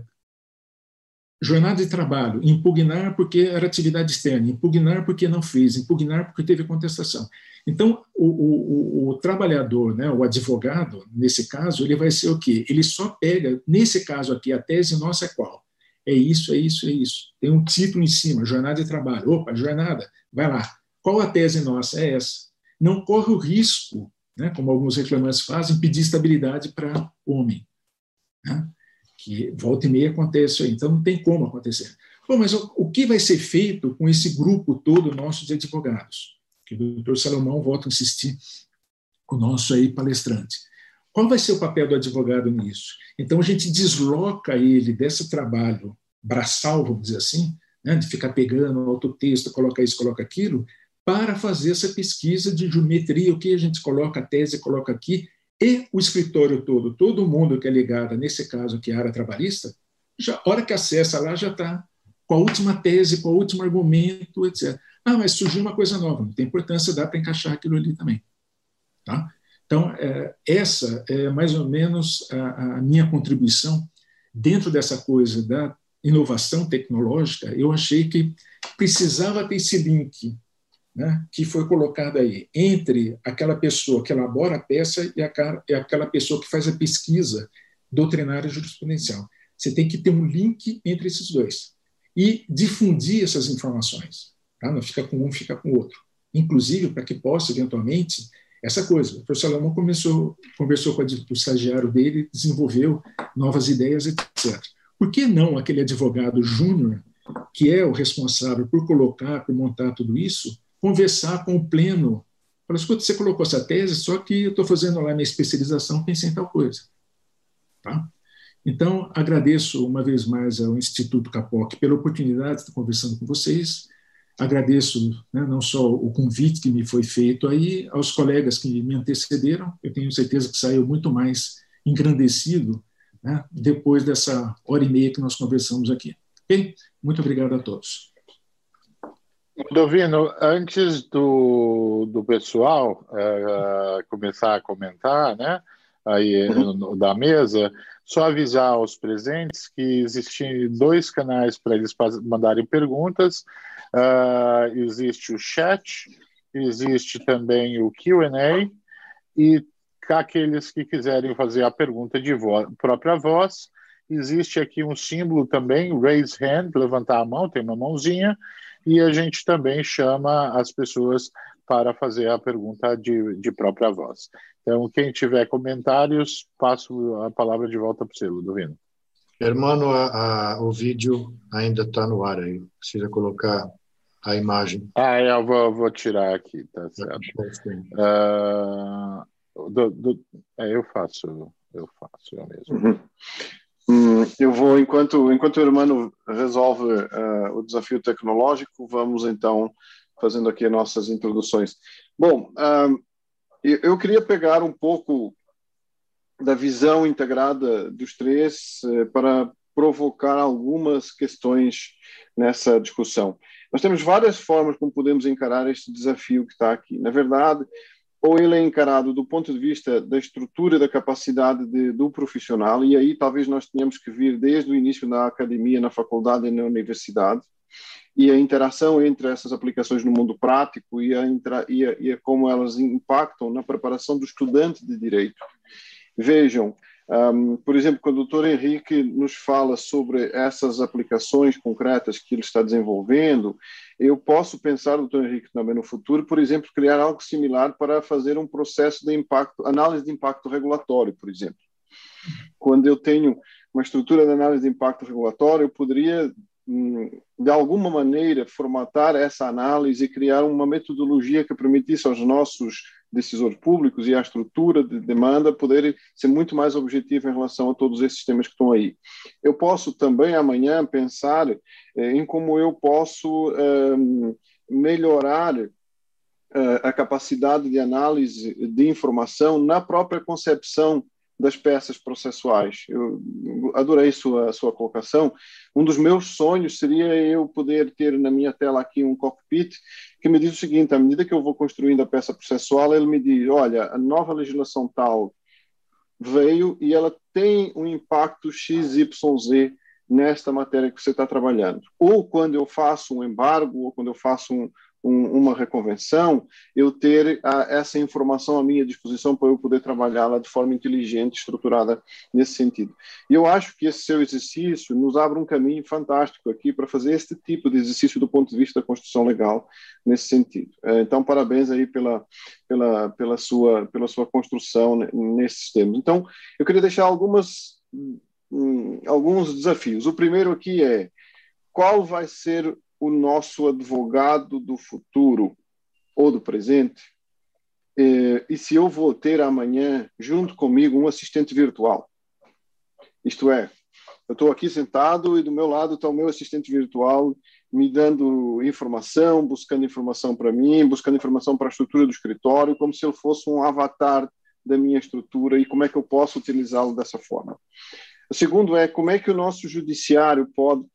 Jornada de trabalho, impugnar porque era atividade externa, impugnar porque não fez, impugnar porque teve contestação. Então, o, o, o, trabalhador, né, o advogado, nesse caso, ele vai ser o quê? Ele só pega, nesse caso aqui, a tese nossa é qual? É isso, é isso, é isso. Tem um título em cima, jornada de trabalho. Opa, jornada, vai lá. Qual a tese nossa? É essa. Não corre o risco, né, como alguns reclamantes fazem, pedir estabilidade para homem. Né? Que volta e meia acontece então não tem como acontecer. Bom, mas o, o que vai ser feito com esse grupo todo nosso de advogados? Que o doutor Salomão volta a insistir, o nosso aí palestrante. Qual vai ser o papel do advogado nisso? Então a gente desloca ele desse trabalho braçal, vamos dizer assim, né, de ficar pegando autotexto, coloca isso, coloca aquilo, para fazer essa pesquisa de geometria, o que a gente coloca, a tese coloca aqui, e o escritório todo, todo mundo que é ligado, nesse caso aqui, a área trabalhista, já, hora que acessa lá, já está com a última tese, com o último argumento, etc. Ah, mas surgiu uma coisa nova, não tem importância, dá para encaixar aquilo ali também. Tá? Então, é, essa é mais ou menos a, a minha contribuição dentro dessa coisa da inovação tecnológica. Eu achei que precisava ter esse link né, que foi colocado aí entre aquela pessoa que elabora a peça e, a, e aquela pessoa que faz a pesquisa doutrinária jurisprudencial. Você tem que ter um link entre esses dois e difundir essas informações. Tá? Não fica com um, fica com o outro. Inclusive, para que possa, eventualmente, essa coisa. O professor Salomão começou, conversou com o estagiário dele, desenvolveu novas ideias, etc. Por que não aquele advogado júnior, que é o responsável por colocar, por montar tudo isso, conversar com o pleno. Falei, escuta, você colocou essa tese, só que eu estou fazendo lá minha especialização, pensei em tal coisa. Tá? Então, agradeço uma vez mais ao Instituto Capoc pela oportunidade de estar conversando com vocês. Agradeço né, não só o convite que me foi feito aí, aos colegas que me antecederam. Eu tenho certeza que saiu muito mais engrandecido né, depois dessa hora e meia que nós conversamos aqui. Okay? Muito obrigado a todos. Dovino, antes do, do pessoal uh, começar a comentar, né, aí no, da mesa, só avisar aos presentes que existem dois canais para eles mandarem perguntas. Uh, existe o chat, existe também o Q&A e aqueles que quiserem fazer a pergunta de vo própria voz, existe aqui um símbolo também, raise hand, levantar a mão, tem uma mãozinha, e a gente também chama as pessoas para fazer a pergunta de, de própria voz. Então, quem tiver comentários, passo a palavra de volta para você, Ludovino. Hermano, a, a, o vídeo ainda está no ar aí. Precisa colocar a imagem. Ah, eu vou, vou tirar aqui, tá certo. Uh, do, do, é, eu faço, eu faço eu mesmo. Uhum. Hum, eu vou, enquanto, enquanto o irmão resolve uh, o desafio tecnológico, vamos então fazendo aqui as nossas introduções. Bom, uh, eu queria pegar um pouco da visão integrada dos três uh, para provocar algumas questões nessa discussão. Nós temos várias formas como podemos encarar este desafio que está aqui. Na verdade, ou ele é encarado do ponto de vista da estrutura da capacidade de, do profissional, e aí talvez nós tenhamos que vir desde o início na academia, na faculdade e na universidade, e a interação entre essas aplicações no mundo prático e a, e a, e a como elas impactam na preparação do estudante de direito. Vejam, um, por exemplo, quando o doutor Henrique nos fala sobre essas aplicações concretas que ele está desenvolvendo, eu posso pensar, doutor Henrique, também no futuro, por exemplo, criar algo similar para fazer um processo de impacto, análise de impacto regulatório, por exemplo. Quando eu tenho uma estrutura de análise de impacto regulatório, eu poderia hum, de alguma maneira formatar essa análise e criar uma metodologia que permitisse aos nossos decisores públicos e a estrutura de demanda poderem ser muito mais objetiva em relação a todos esses temas que estão aí. Eu posso também amanhã pensar eh, em como eu posso eh, melhorar eh, a capacidade de análise de informação na própria concepção das peças processuais. Eu adorei sua sua colocação. Um dos meus sonhos seria eu poder ter na minha tela aqui um cockpit que me diz o seguinte: à medida que eu vou construindo a peça processual, ele me diz, olha, a nova legislação tal veio e ela tem um impacto XYZ nesta matéria que você está trabalhando. Ou quando eu faço um embargo, ou quando eu faço um, um, uma reconvenção, eu ter a, essa informação à minha disposição para eu poder trabalhá-la de forma inteligente, estruturada nesse sentido. E eu acho que esse seu exercício nos abre um caminho fantástico aqui para fazer este tipo de exercício do ponto de vista da construção legal nesse sentido. É, então, parabéns aí pela, pela, pela, sua, pela sua construção nesses termos. Então, eu queria deixar algumas, hum, alguns desafios. O primeiro aqui é qual vai ser o nosso advogado do futuro ou do presente? É, e se eu vou ter amanhã, junto comigo, um assistente virtual? Isto é, eu estou aqui sentado e do meu lado está o meu assistente virtual me dando informação, buscando informação para mim, buscando informação para a estrutura do escritório, como se ele fosse um avatar da minha estrutura e como é que eu posso utilizá-lo dessa forma. O segundo é como é que o nosso judiciário pode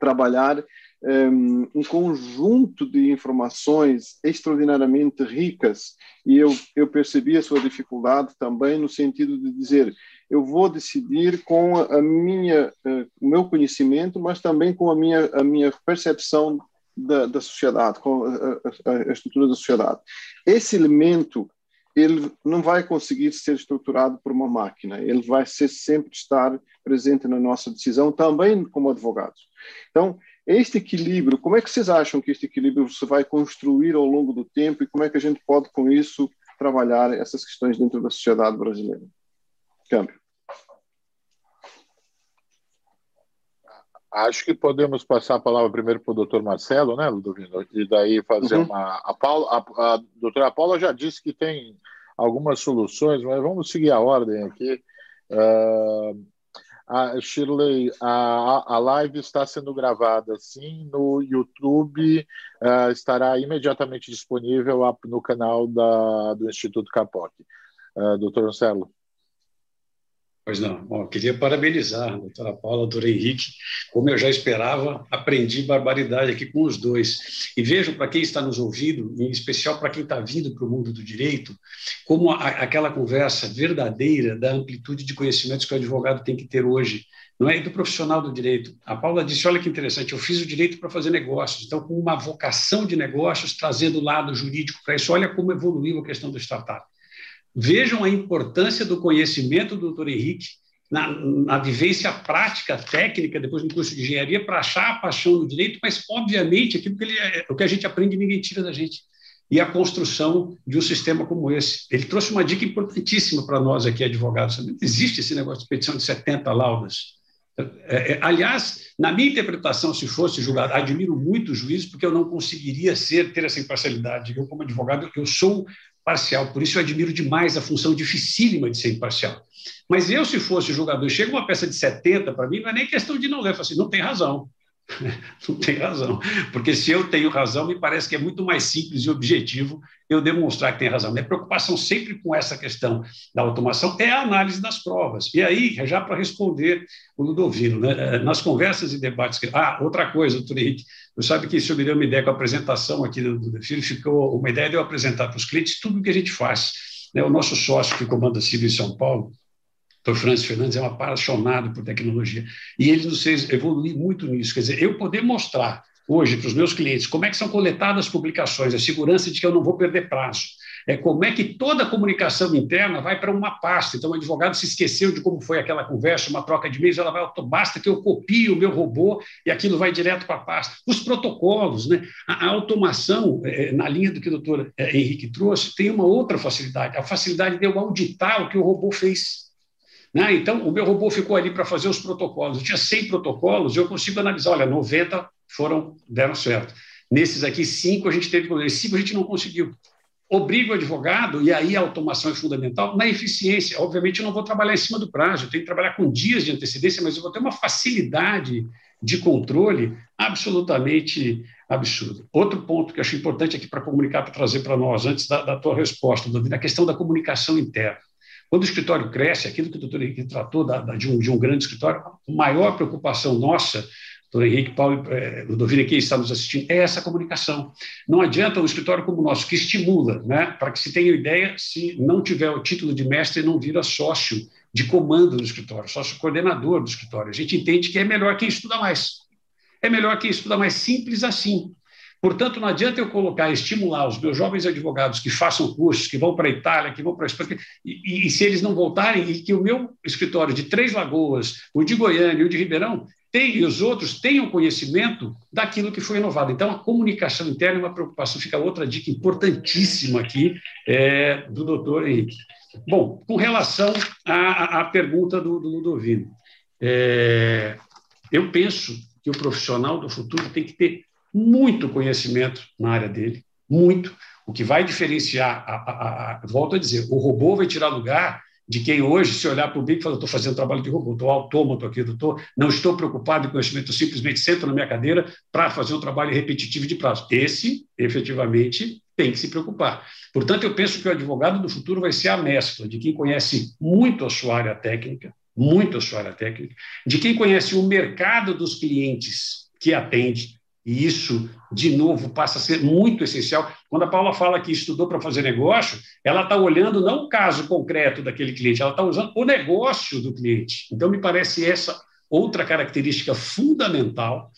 trabalhar um, um conjunto de informações extraordinariamente ricas. E eu, eu percebi a sua dificuldade também no sentido de dizer eu vou decidir com a minha uh, o meu conhecimento mas também com a minha a minha percepção da, da sociedade com a, a, a estrutura da sociedade. Esse elemento ele não vai conseguir ser estruturado por uma máquina, ele vai ser sempre estar presente na nossa decisão, também como advogados. Então, este equilíbrio, como é que vocês acham que este equilíbrio se vai construir ao longo do tempo e como é que a gente pode, com isso, trabalhar essas questões dentro da sociedade brasileira? Câmbio. Acho que podemos passar a palavra primeiro para o doutor Marcelo, né, Ludovino? E daí fazer uhum. uma. A, Paula, a, a doutora Paula já disse que tem algumas soluções, mas vamos seguir a ordem aqui. Uh, a Shirley, a, a live está sendo gravada, sim, no YouTube, uh, estará imediatamente disponível no canal da, do Instituto Capoc. Uh, doutor Marcelo. Pois não. Bom, queria parabenizar a doutora Paula, a doutora Henrique. Como eu já esperava, aprendi barbaridade aqui com os dois. E vejam, para quem está nos ouvindo, em especial para quem está vindo para o mundo do direito, como a, aquela conversa verdadeira da amplitude de conhecimentos que o advogado tem que ter hoje, não é? E do profissional do direito. A Paula disse: olha que interessante, eu fiz o direito para fazer negócios, então, com uma vocação de negócios, trazendo o lado jurídico para isso. Olha como evoluiu a questão do startup. Vejam a importância do conhecimento do doutor Henrique na, na, vivência prática, técnica, depois no curso de engenharia, para achar a paixão no direito, mas, obviamente, aquilo que ele, é, o que a gente aprende, ninguém tira da gente. E a construção de um sistema como esse. Ele trouxe uma dica importantíssima para nós aqui, advogados. Existe esse negócio de petição de 70 laudas. É, é, aliás, na minha interpretação, se fosse julgado, admiro muito o juiz, porque eu não conseguiria ser, ter essa imparcialidade. Eu, como advogado, eu sou parcial. Por isso eu admiro demais a função dificílima de ser imparcial. Mas eu, se fosse jogador, chega uma peça de 70 para mim, não é nem questão de não ler. Eu falo assim, não tem razão. *laughs* Não tem razão. Porque se eu tenho razão, me parece que é muito mais simples e objetivo eu demonstrar que tem razão. Minha preocupação sempre com essa questão da automação é a análise das provas. E aí, já para responder o Ludovino, né, nas conversas e debates. Ah, outra coisa, doutor você sabe que isso me deu uma ideia com a apresentação aqui do, do Defino, ficou uma ideia de eu apresentar para os clientes tudo o que a gente faz. Né, o nosso sócio que comanda a CIV em São Paulo, Dr. Francis Fernandes é um apaixonado por tecnologia e ele nos fez evoluir muito nisso. Quer dizer, eu poder mostrar hoje para os meus clientes como é que são coletadas as publicações, a segurança de que eu não vou perder prazo. É como é que toda a comunicação interna vai para uma pasta. Então, o advogado se esqueceu de como foi aquela conversa, uma troca de e-mails, ela vai, basta que eu copie o meu robô e aquilo vai direto para a pasta. Os protocolos, né? a, a automação, é, na linha do que o doutor é, Henrique trouxe, tem uma outra facilidade, a facilidade de eu auditar o que o robô fez. Né? Então, o meu robô ficou ali para fazer os protocolos. Eu tinha 100 protocolos, eu consigo analisar, olha, 90 foram, deram certo. Nesses aqui, cinco a gente teve problema, cinco a gente não conseguiu. Obriga o advogado, e aí a automação é fundamental, na eficiência. Obviamente, eu não vou trabalhar em cima do prazo, eu tenho que trabalhar com dias de antecedência, mas eu vou ter uma facilidade de controle absolutamente absurda. Outro ponto que acho importante aqui para comunicar, para trazer para nós, antes da, da tua resposta, Davi, a questão da comunicação interna. Quando o escritório cresce, aquilo que o doutor Henrique tratou da, da, de, um, de um grande escritório, a maior preocupação nossa doutor Henrique Paulo é, Ludovino aqui está nos assistindo, é essa comunicação. Não adianta um escritório como o nosso, que estimula, né, para que se tenha ideia, se não tiver o título de mestre, não vira sócio de comando do escritório, sócio coordenador do escritório. A gente entende que é melhor quem estuda mais. É melhor quem estuda mais simples assim. Portanto, não adianta eu colocar, estimular os meus jovens advogados que façam cursos, que vão para a Itália, que vão para a Espanha, e, e, se eles não voltarem, e que o meu escritório de Três Lagoas, o de Goiânia e o de Ribeirão, tem, e os outros tenham conhecimento daquilo que foi inovado. Então, a comunicação interna é uma preocupação. Fica outra dica importantíssima aqui é, do doutor Henrique. Bom, com relação à, à pergunta do, do Ludovino, é, eu penso que o profissional do futuro tem que ter muito conhecimento na área dele, muito. O que vai diferenciar, a, a, a, volto a dizer, o robô vai tirar lugar de quem hoje, se olhar para o BIC e falar, estou fazendo trabalho de robô, estou autômato aqui, doutor, não estou preocupado em conhecimento, simplesmente sento na minha cadeira para fazer um trabalho repetitivo de prazo. Esse, efetivamente, tem que se preocupar. Portanto, eu penso que o advogado do futuro vai ser a mescla de quem conhece muito a sua área técnica, muito a sua área técnica, de quem conhece o mercado dos clientes que atende, e isso, de novo, passa a ser muito essencial. Quando a Paula fala que estudou para fazer negócio, ela está olhando não o caso concreto daquele cliente, ela está usando o negócio do cliente. Então, me parece essa outra característica fundamental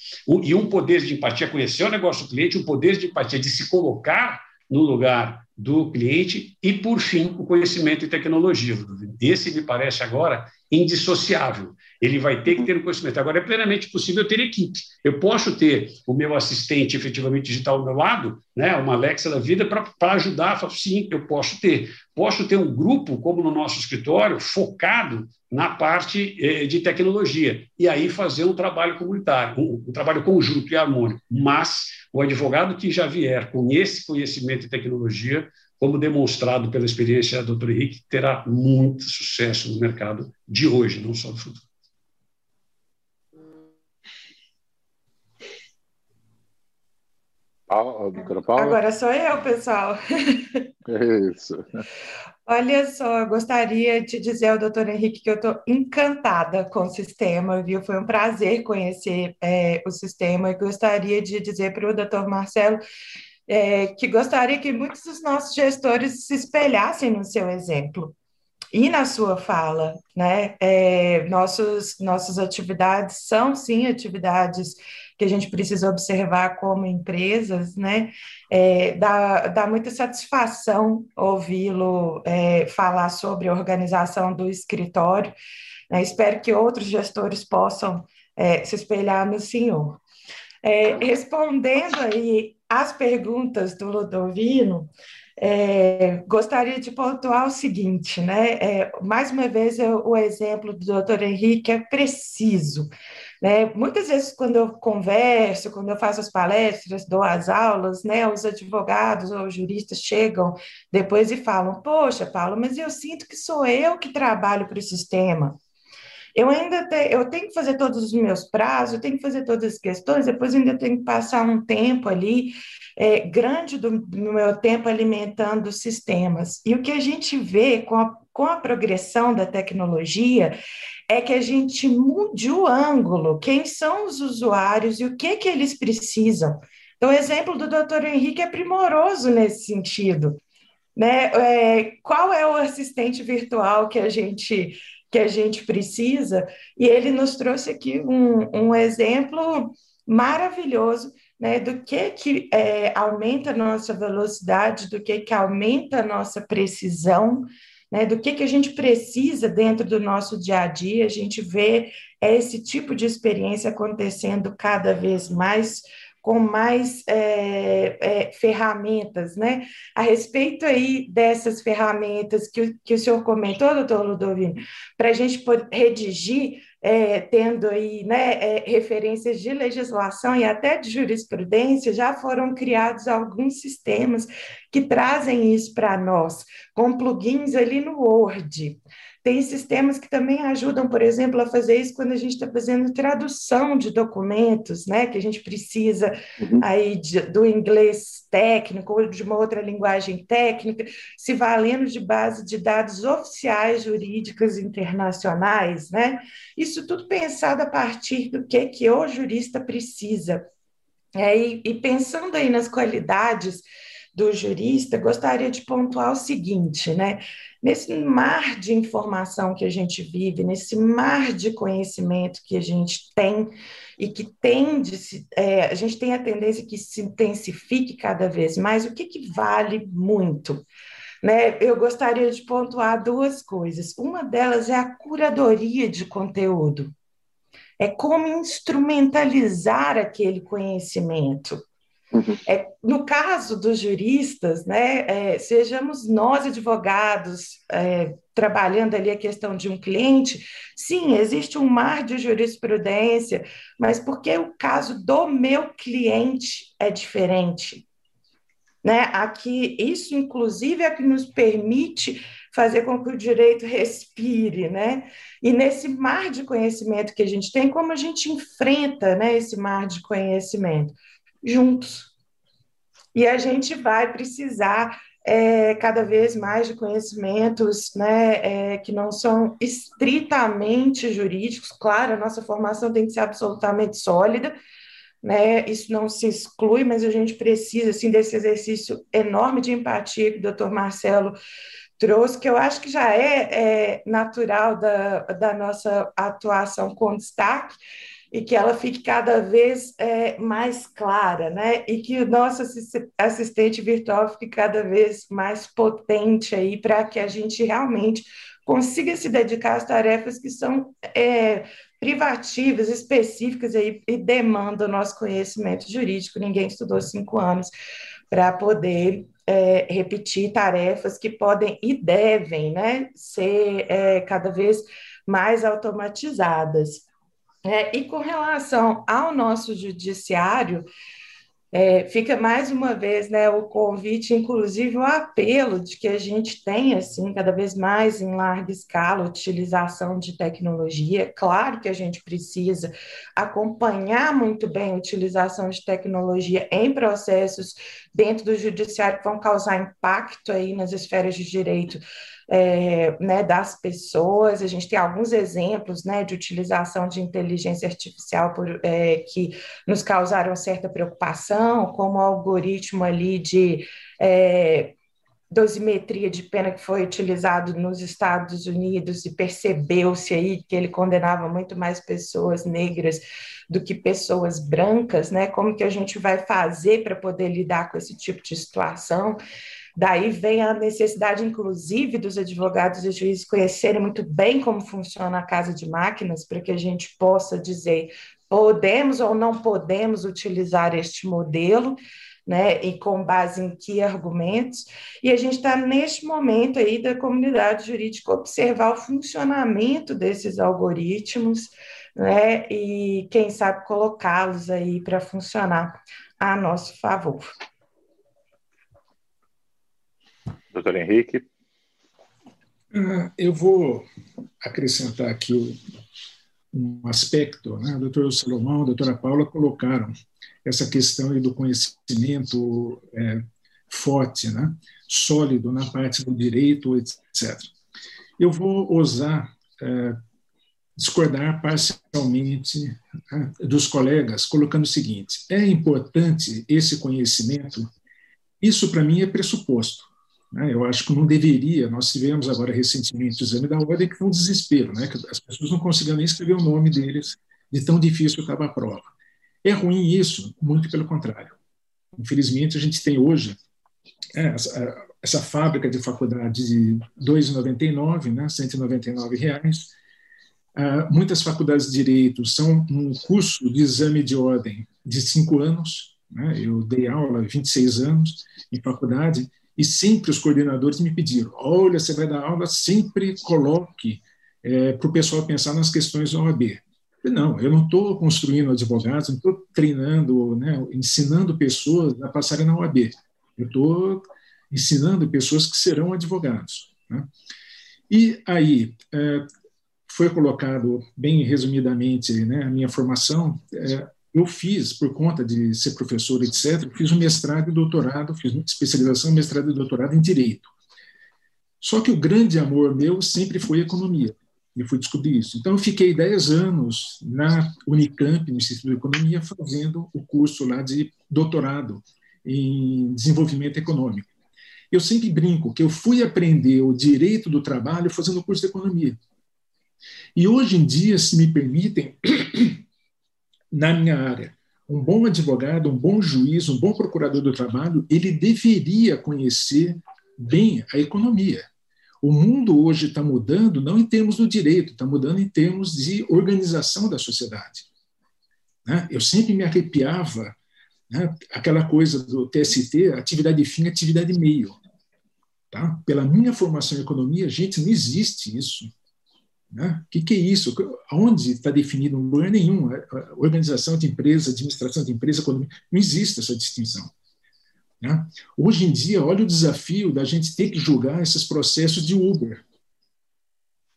e um poder de empatia, conhecer o negócio do cliente, um poder de empatia de se colocar no lugar do cliente e, por fim, o conhecimento e tecnologia. Esse me parece agora indissociável. Ele vai ter que ter o um conhecimento. Agora, é plenamente possível ter equipe. Eu posso ter o meu assistente efetivamente digital ao meu lado, né, uma Alexa da vida, para ajudar. Sim, eu posso ter. Posso ter um grupo, como no nosso escritório, focado na parte eh, de tecnologia. E aí fazer um trabalho comunitário, um, um trabalho conjunto e harmônico. Mas o advogado que já vier com esse conhecimento e tecnologia como demonstrado pela experiência do Dr. Henrique, terá muito sucesso no mercado de hoje, não só do futuro. Agora sou eu, pessoal. *laughs* Isso. Olha só, gostaria de dizer ao doutor Henrique que eu estou encantada com o sistema, viu? Foi um prazer conhecer é, o sistema e gostaria de dizer para o doutor Marcelo é, que gostaria que muitos dos nossos gestores se espelhassem no seu exemplo e na sua fala, né? É, nossos, nossas atividades são sim atividades que a gente precisa observar como empresas, né? É, dá, dá muita satisfação ouvi-lo é, falar sobre a organização do escritório. Né? Espero que outros gestores possam é, se espelhar no senhor. É, respondendo aí as perguntas do Ludovino, é, gostaria de pontuar o seguinte, né? É, mais uma vez, eu, o exemplo do doutor Henrique é preciso. Né? Muitas vezes, quando eu converso, quando eu faço as palestras, dou as aulas, né, os advogados ou juristas chegam depois e falam: Poxa, Paulo, mas eu sinto que sou eu que trabalho para o sistema. eu ainda te, eu tenho que fazer todos os meus prazos, eu tenho que fazer todas as questões, depois ainda tenho que passar um tempo ali é, grande do, do, meu tempo alimentando sistemas. E o que a gente vê com a, com a progressão da tecnologia é que a gente mude o ângulo, quem são os usuários e o que, que eles precisam. Então, o exemplo do doutor Henrique é primoroso nesse sentido. Né? É, qual é o assistente virtual que a gente que a gente precisa? E ele nos trouxe aqui um, um exemplo maravilhoso né, do que, que é, aumenta a nossa velocidade, do que, que aumenta a nossa precisão, né, do que, que a gente precisa dentro do nosso dia a dia. A gente vê esse tipo de experiência acontecendo cada vez mais com mais é, é, ferramentas, né? A respeito aí dessas ferramentas que, que o senhor comentou, doutor Ludovino, para a gente poder redigir, é, tendo aí né, é, referências de legislação e até de jurisprudência, já foram criados alguns sistemas que trazem isso para nós, com plugins ali no Word. Tem sistemas que também ajudam, por exemplo, a fazer isso quando a gente está fazendo tradução de documentos, né? Que a gente precisa uhum. aí de, do inglês técnico ou de uma outra linguagem técnica, se valendo de base de dados oficiais jurídicas internacionais, né? Isso tudo pensado a partir do que, que o jurista precisa. É, e, e pensando aí nas qualidades do jurista, gostaria de pontuar o seguinte, né? Nesse mar de informação que a gente vive, nesse mar de conhecimento que a gente tem e que tende, é, a gente tem a tendência que se intensifique cada vez mais, o que, que vale muito? Né? Eu gostaria de pontuar duas coisas. Uma delas é a curadoria de conteúdo. É como instrumentalizar aquele conhecimento. Uhum. É, no caso dos juristas, né, é, sejamos nós advogados é, trabalhando ali a questão de um cliente, sim, existe um mar de jurisprudência, mas porque o caso do meu cliente é diferente. Né? Aqui, isso, inclusive, é que nos permite fazer com que o direito respire, né? E nesse mar de conhecimento que a gente tem, como a gente enfrenta né, esse mar de conhecimento? Juntos. E a gente vai precisar é, cada vez mais de conhecimentos né, é, que não são estritamente jurídicos. Claro, a nossa formação tem que ser absolutamente sólida, né, isso não se exclui, mas a gente precisa assim, desse exercício enorme de empatia que o doutor Marcelo trouxe, que eu acho que já é, é natural da, da nossa atuação com destaque, e que ela fique cada vez é, mais clara, né? E que o nosso assistente virtual fique cada vez mais potente aí para que a gente realmente consiga se dedicar às tarefas que são é, privativas, específicas aí, e demandam o nosso conhecimento jurídico. Ninguém estudou cinco anos para poder é, repetir tarefas que podem e devem né, ser é, cada vez mais automatizadas. É, e com relação ao nosso judiciário, é, fica mais uma vez né, o convite, inclusive o apelo de que a gente tenha, assim, cada vez mais em larga escala, utilização de tecnologia. Claro que a gente precisa acompanhar muito bem a utilização de tecnologia em processos dentro do judiciário que vão causar impacto aí nas esferas de direito é, né, das pessoas. A gente tem alguns exemplos né, de utilização de inteligência artificial por, é, que nos causaram certa preocupação, como o algoritmo ali de é, dosimetria de pena que foi utilizado nos Estados Unidos e percebeu-se aí que ele condenava muito mais pessoas negras do que pessoas brancas, né? Como que a gente vai fazer para poder lidar com esse tipo de situação? Daí vem a necessidade, inclusive, dos advogados e juízes conhecerem muito bem como funciona a casa de máquinas, para que a gente possa dizer podemos ou não podemos utilizar este modelo, né, e com base em que argumentos, e a gente está neste momento aí da comunidade jurídica observar o funcionamento desses algoritmos, né, e quem sabe colocá-los aí para funcionar a nosso favor. Doutor Henrique. Ah, eu vou acrescentar aqui um aspecto. Né? O doutor Salomão, a doutora Paula colocaram essa questão do conhecimento é, forte, né? sólido na parte do direito, etc. Eu vou ousar é, discordar parcialmente né, dos colegas, colocando o seguinte: é importante esse conhecimento, isso para mim é pressuposto. Né? Eu acho que não deveria. Nós tivemos agora recentemente o exame da ordem, que foi um desespero, né? que as pessoas não conseguiam nem escrever o nome deles, de tão difícil estava a prova. É ruim isso? Muito pelo contrário. Infelizmente, a gente tem hoje é, essa, essa, fábrica de faculdade de R$ 2,99, né, 199 reais, Uh, muitas faculdades de direito são um curso de exame de ordem de cinco anos. Né? Eu dei aula 26 anos em faculdade e sempre os coordenadores me pediram: olha, você vai dar aula, sempre coloque é, para o pessoal pensar nas questões da OAB. Não, eu não estou construindo advogados, não estou treinando, né, ensinando pessoas a passarem na OAB. Eu estou ensinando pessoas que serão advogados. Né? E aí, é, foi colocado bem resumidamente né, a minha formação. É, eu fiz, por conta de ser professor, etc., fiz um mestrado e doutorado, fiz especialização, mestrado e doutorado em Direito. Só que o grande amor meu sempre foi economia, e fui descobrir isso. Então, eu fiquei 10 anos na Unicamp, no Instituto de Economia, fazendo o curso lá de doutorado em desenvolvimento econômico. Eu sempre brinco que eu fui aprender o direito do trabalho fazendo o curso de economia. E hoje em dia, se me permitem, na minha área, um bom advogado, um bom juiz, um bom procurador do trabalho, ele deveria conhecer bem a economia. O mundo hoje está mudando não em termos do direito, está mudando em termos de organização da sociedade. Né? Eu sempre me arrepiava né? aquela coisa do TST, atividade fim, atividade meio. Tá? Pela minha formação em economia, gente, não existe isso. Né? O que, que, é isso? Onde está definido? Em lugar nenhum. Organização de empresa, administração de empresa, não existe essa distinção. Né? Hoje em dia, olha o desafio da gente ter que julgar esses processos de Uber.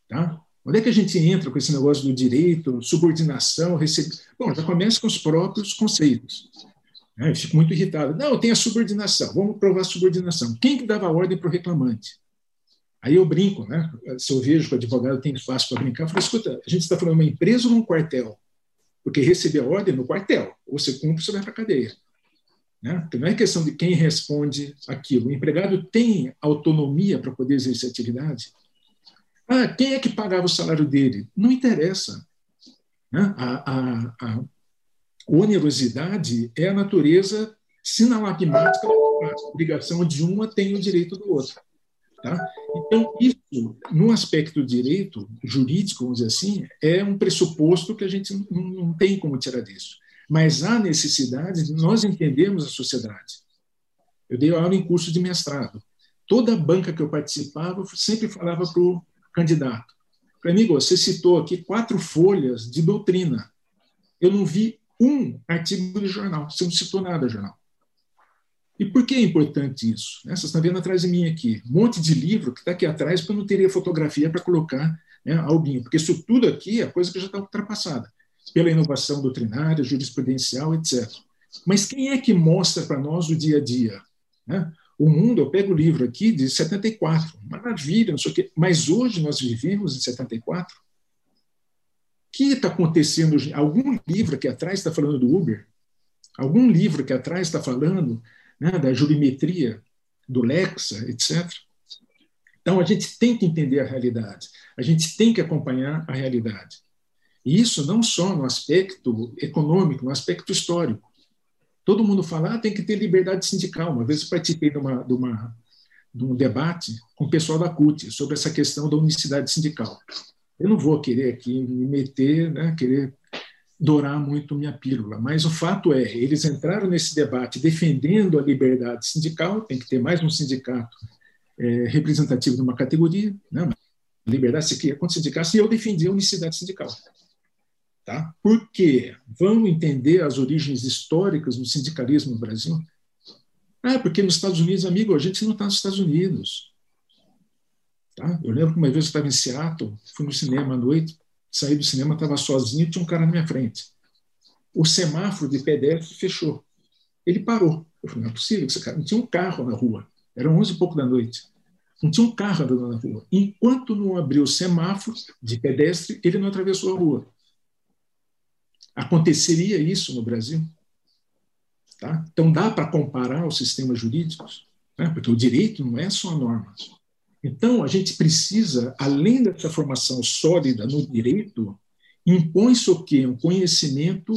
Tá? Onde é que a gente entra com esse negócio do direito, subordinação, receber? Bom, já começa com os próprios conceitos. Né? Eu fico muito irritado. Não, tem a subordinação. Vamos provar a subordinação. Quem que dava ordem para o reclamante? Aí eu brinco, né? Se eu vejo que o advogado tem espaço para brincar, eu falo, escuta, a gente está falando de uma empresa ou num quartel? Porque receber a ordem no quartel, ou você cumpre, você vai para a cadeia. Né? Porque não é questão de quem responde aquilo. O empregado tem autonomia para poder exercer atividade. Ah, quem é que pagava o salário dele? Não interessa. Né? A, a, a onerosidade é a natureza sinalagmática da obrigação de uma tem o direito do outro. Tá? Então, isso, no aspecto direito, jurídico, vamos dizer assim, é um pressuposto que a gente não, não tem como tirar disso. Mas há necessidade de nós entendermos a sociedade. Eu dei aula em curso de mestrado. Toda banca que eu participava sempre falava para o candidato: Amigo, você citou aqui quatro folhas de doutrina. Eu não vi um artigo de jornal. Você não citou nada, jornal. E por que é importante isso? Vocês estão vendo atrás de mim aqui, um monte de livro que está aqui atrás, porque eu não teria fotografia para colocar né, porque isso tudo aqui é coisa que já está ultrapassada, pela inovação doutrinária, jurisprudencial, etc. Mas quem é que mostra para nós o dia a dia? Né? O mundo, eu pego o livro aqui de 74, maravilha, não sei o quê, mas hoje nós vivemos em 74. O que está acontecendo? Algum livro aqui atrás está falando do Uber? Algum livro aqui atrás está falando né, da jurimetria, do Lexa, etc. Então, a gente tem que entender a realidade, a gente tem que acompanhar a realidade. E isso não só no aspecto econômico, no aspecto histórico. Todo mundo fala, ah, tem que ter liberdade sindical. Uma vez eu participei de, uma, de, uma, de um debate com o pessoal da CUT sobre essa questão da unicidade sindical. Eu não vou querer aqui me meter, né, querer dourar muito minha pílula. Mas o fato é, eles entraram nesse debate defendendo a liberdade sindical, tem que ter mais um sindicato é, representativo de uma categoria, né? liberdade se contra sindicatos, e eu defendi a unicidade sindical. Tá? Por quê? Vamos entender as origens históricas do sindicalismo no Brasil? Ah, porque nos Estados Unidos, amigo, a gente não está nos Estados Unidos. Tá? Eu lembro que uma vez eu estava em Seattle, fui no cinema à noite, saí do cinema, estava sozinho tinha um cara na minha frente. O semáforo de pedestre fechou. Ele parou. Eu falei, não é possível, esse cara não tinha um carro na rua. Era 11 e pouco da noite. Não tinha um carro andando na rua. Enquanto não abriu o semáforo de pedestre, ele não atravessou a rua. Aconteceria isso no Brasil? Tá? Então, dá para comparar os sistemas jurídicos, né? porque o direito não é só normas. Então, a gente precisa, além dessa formação sólida no direito, impõe-se o quê? Um conhecimento,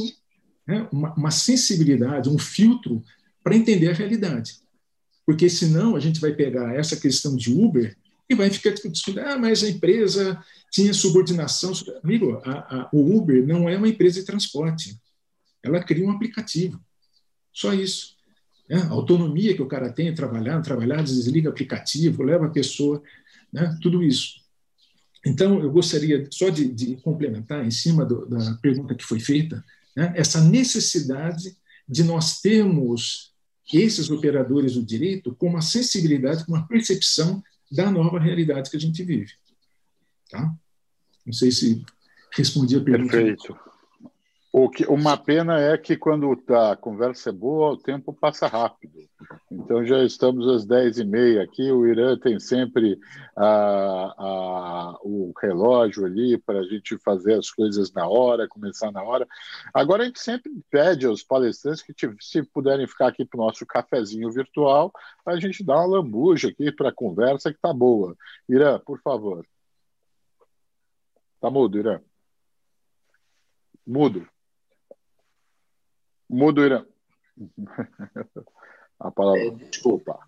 né? uma, uma sensibilidade, um filtro para entender a realidade. Porque senão a gente vai pegar essa questão de Uber e vai ficar discutindo, ah, mas a empresa tinha subordinação. Amigo, a, a, o Uber não é uma empresa de transporte. Ela cria um aplicativo. Só isso. Né? A autonomia que o cara tem, trabalhar, trabalhar, desliga aplicativo, leva a pessoa, né? tudo isso. Então, eu gostaria só de, de complementar, em cima do, da pergunta que foi feita, né? essa necessidade de nós termos esses operadores do direito com uma sensibilidade, com uma percepção da nova realidade que a gente vive. Tá? Não sei se respondi a pergunta. Perfeito. O que, uma pena é que quando a conversa é boa, o tempo passa rápido. Então já estamos às 10h30 aqui. O Irã tem sempre a, a, o relógio ali para a gente fazer as coisas na hora, começar na hora. Agora a gente sempre pede aos palestrantes que, se puderem ficar aqui para o nosso cafezinho virtual, a gente dá uma lambuja aqui para a conversa que está boa. Irã, por favor. Está mudo, Irã. Mudo. Mudo, Irã. *laughs* A palavra. É, desculpa.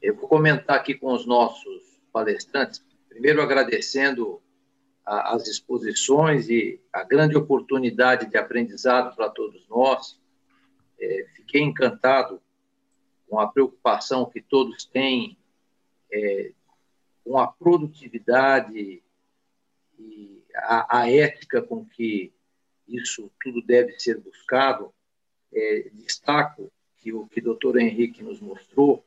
Eu vou comentar aqui com os nossos palestrantes, primeiro agradecendo a, as exposições e a grande oportunidade de aprendizado para todos nós. É, fiquei encantado com a preocupação que todos têm é, com a produtividade e a, a ética com que isso tudo deve ser buscado é, destaco que o que o doutor Henrique nos mostrou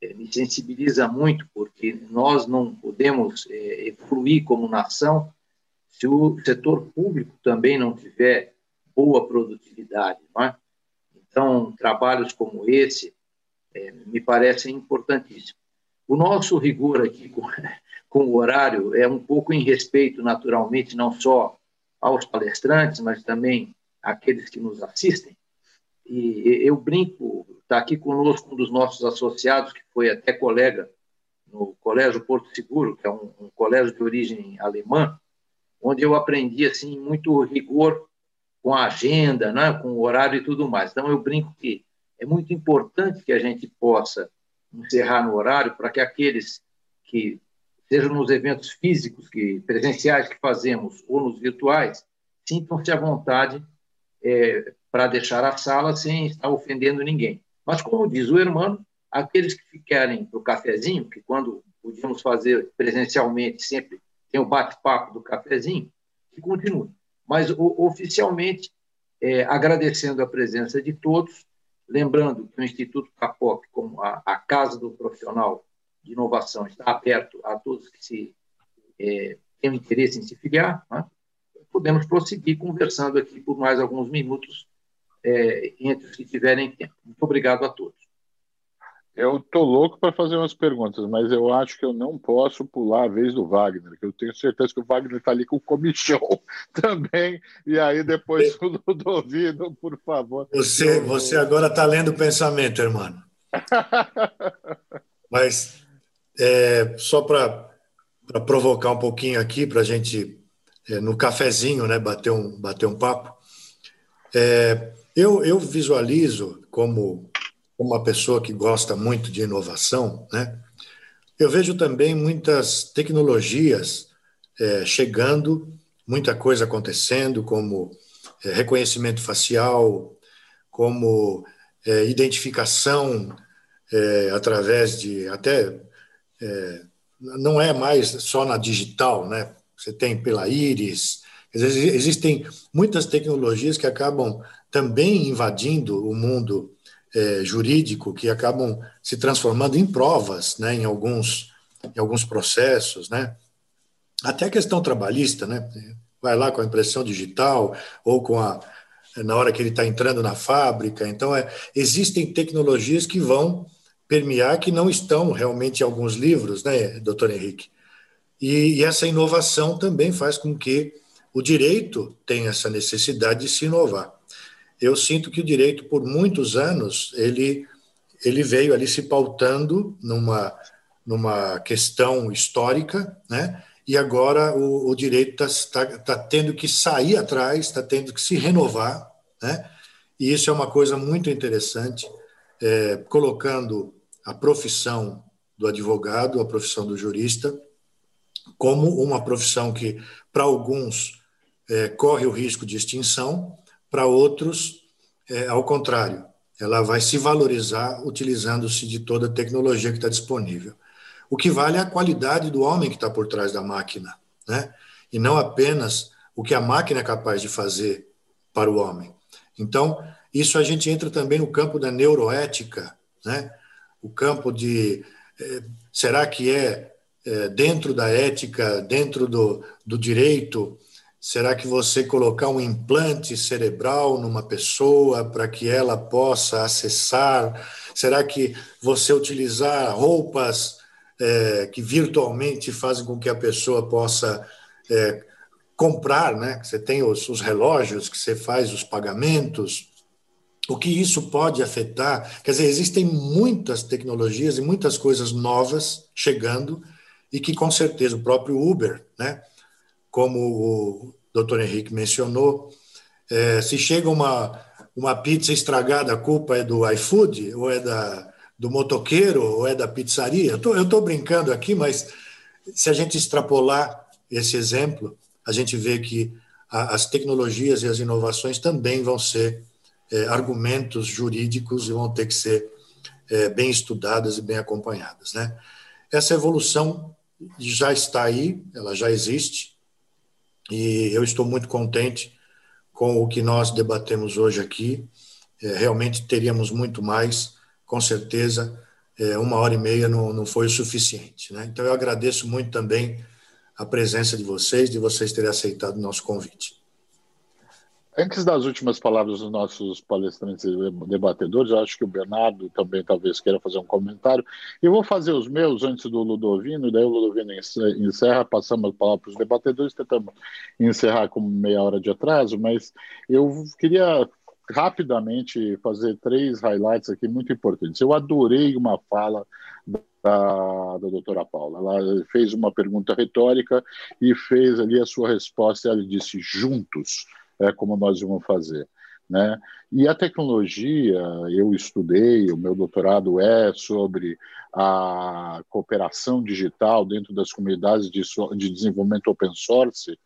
é, me sensibiliza muito, porque nós não podemos é, evoluir como nação se o setor público também não tiver boa produtividade. Não é? Então, trabalhos como esse é, me parecem importantíssimos. O nosso rigor aqui com, *laughs* com o horário é um pouco em respeito, naturalmente, não só aos palestrantes, mas também àqueles que nos assistem. E eu brinco, está aqui conosco um dos nossos associados, que foi até colega no Colégio Porto Seguro, que é um, um colégio de origem alemã, onde eu aprendi assim muito rigor com a agenda, né, com o horário e tudo mais. Então eu brinco que é muito importante que a gente possa encerrar no horário para que aqueles que sejam nos eventos físicos que presenciais que fazemos ou nos virtuais sintam-se à vontade é, para deixar a sala sem estar ofendendo ninguém. Mas, como diz o irmão, aqueles que ficarem para o cafezinho, que quando podíamos fazer presencialmente sempre tem o bate-papo do cafezinho, que continue. Mas, o, oficialmente, é, agradecendo a presença de todos, lembrando que o Instituto Capoc, como a, a Casa do Profissional de Inovação, está aberto a todos que se é, têm interesse em se filiar, né? podemos prosseguir conversando aqui por mais alguns minutos é, entre os que tiverem tempo. Muito obrigado a todos. Eu estou louco para fazer umas perguntas, mas eu acho que eu não posso pular a vez do Wagner, que eu tenho certeza que o Wagner está ali com o comichão *laughs* também. E aí depois *laughs* o Ludovino, por favor. Você, você agora está lendo o pensamento, irmão. *laughs* mas é, só para provocar um pouquinho aqui, para a gente, é, no cafezinho, né, bater um, bater um papo. É, eu, eu visualizo como uma pessoa que gosta muito de inovação, né? Eu vejo também muitas tecnologias é, chegando, muita coisa acontecendo, como é, reconhecimento facial, como é, identificação é, através de até é, não é mais só na digital, né? Você tem pela íris, existem muitas tecnologias que acabam também invadindo o mundo é, jurídico, que acabam se transformando em provas, né, em alguns em alguns processos, né? Até a questão trabalhista, né? Vai lá com a impressão digital ou com a na hora que ele está entrando na fábrica. Então, é, existem tecnologias que vão permear que não estão realmente em alguns livros, né, doutor Henrique? E, e essa inovação também faz com que o direito tenha essa necessidade de se inovar. Eu sinto que o direito, por muitos anos, ele, ele veio ali se pautando numa, numa questão histórica, né? e agora o, o direito está tá, tá tendo que sair atrás, está tendo que se renovar, né? e isso é uma coisa muito interessante, é, colocando a profissão do advogado, a profissão do jurista, como uma profissão que, para alguns, é, corre o risco de extinção, para outros, é, ao contrário, ela vai se valorizar utilizando-se de toda a tecnologia que está disponível. O que vale é a qualidade do homem que está por trás da máquina, né? e não apenas o que a máquina é capaz de fazer para o homem. Então, isso a gente entra também no campo da neuroética, né? o campo de eh, será que é, é, dentro da ética, dentro do, do direito, será que você colocar um implante cerebral numa pessoa para que ela possa acessar? Será que você utilizar roupas é, que virtualmente fazem com que a pessoa possa é, comprar, né? Você tem os, os relógios que você faz os pagamentos, o que isso pode afetar. Quer dizer, existem muitas tecnologias e muitas coisas novas chegando e que, com certeza, o próprio Uber, né, como o doutor Henrique mencionou, é, se chega uma, uma pizza estragada, a culpa é do iFood, ou é da, do motoqueiro, ou é da pizzaria. Eu estou brincando aqui, mas se a gente extrapolar esse exemplo, a gente vê que a, as tecnologias e as inovações também vão ser é, argumentos jurídicos e vão ter que ser é, bem estudadas e bem acompanhadas. Né? Essa evolução já está aí, ela já existe, e eu estou muito contente com o que nós debatemos hoje aqui. É, realmente teríamos muito mais, com certeza, é, uma hora e meia não, não foi o suficiente. Né? Então, eu agradeço muito também a presença de vocês, de vocês terem aceitado o nosso convite. Antes das últimas palavras dos nossos palestrantes e debatedores, acho que o Bernardo também talvez queira fazer um comentário. Eu vou fazer os meus antes do Ludovino, daí o Ludovino encerra, passamos a palavra para os debatedores, tentamos encerrar com meia hora de atraso, mas eu queria rapidamente fazer três highlights aqui muito importantes. Eu adorei uma fala da, da doutora Paula. Ela fez uma pergunta retórica e fez ali a sua resposta, ela disse juntos é, como nós vamos fazer. Né? E a tecnologia, eu estudei, o meu doutorado é sobre a cooperação digital dentro das comunidades de, de desenvolvimento open source,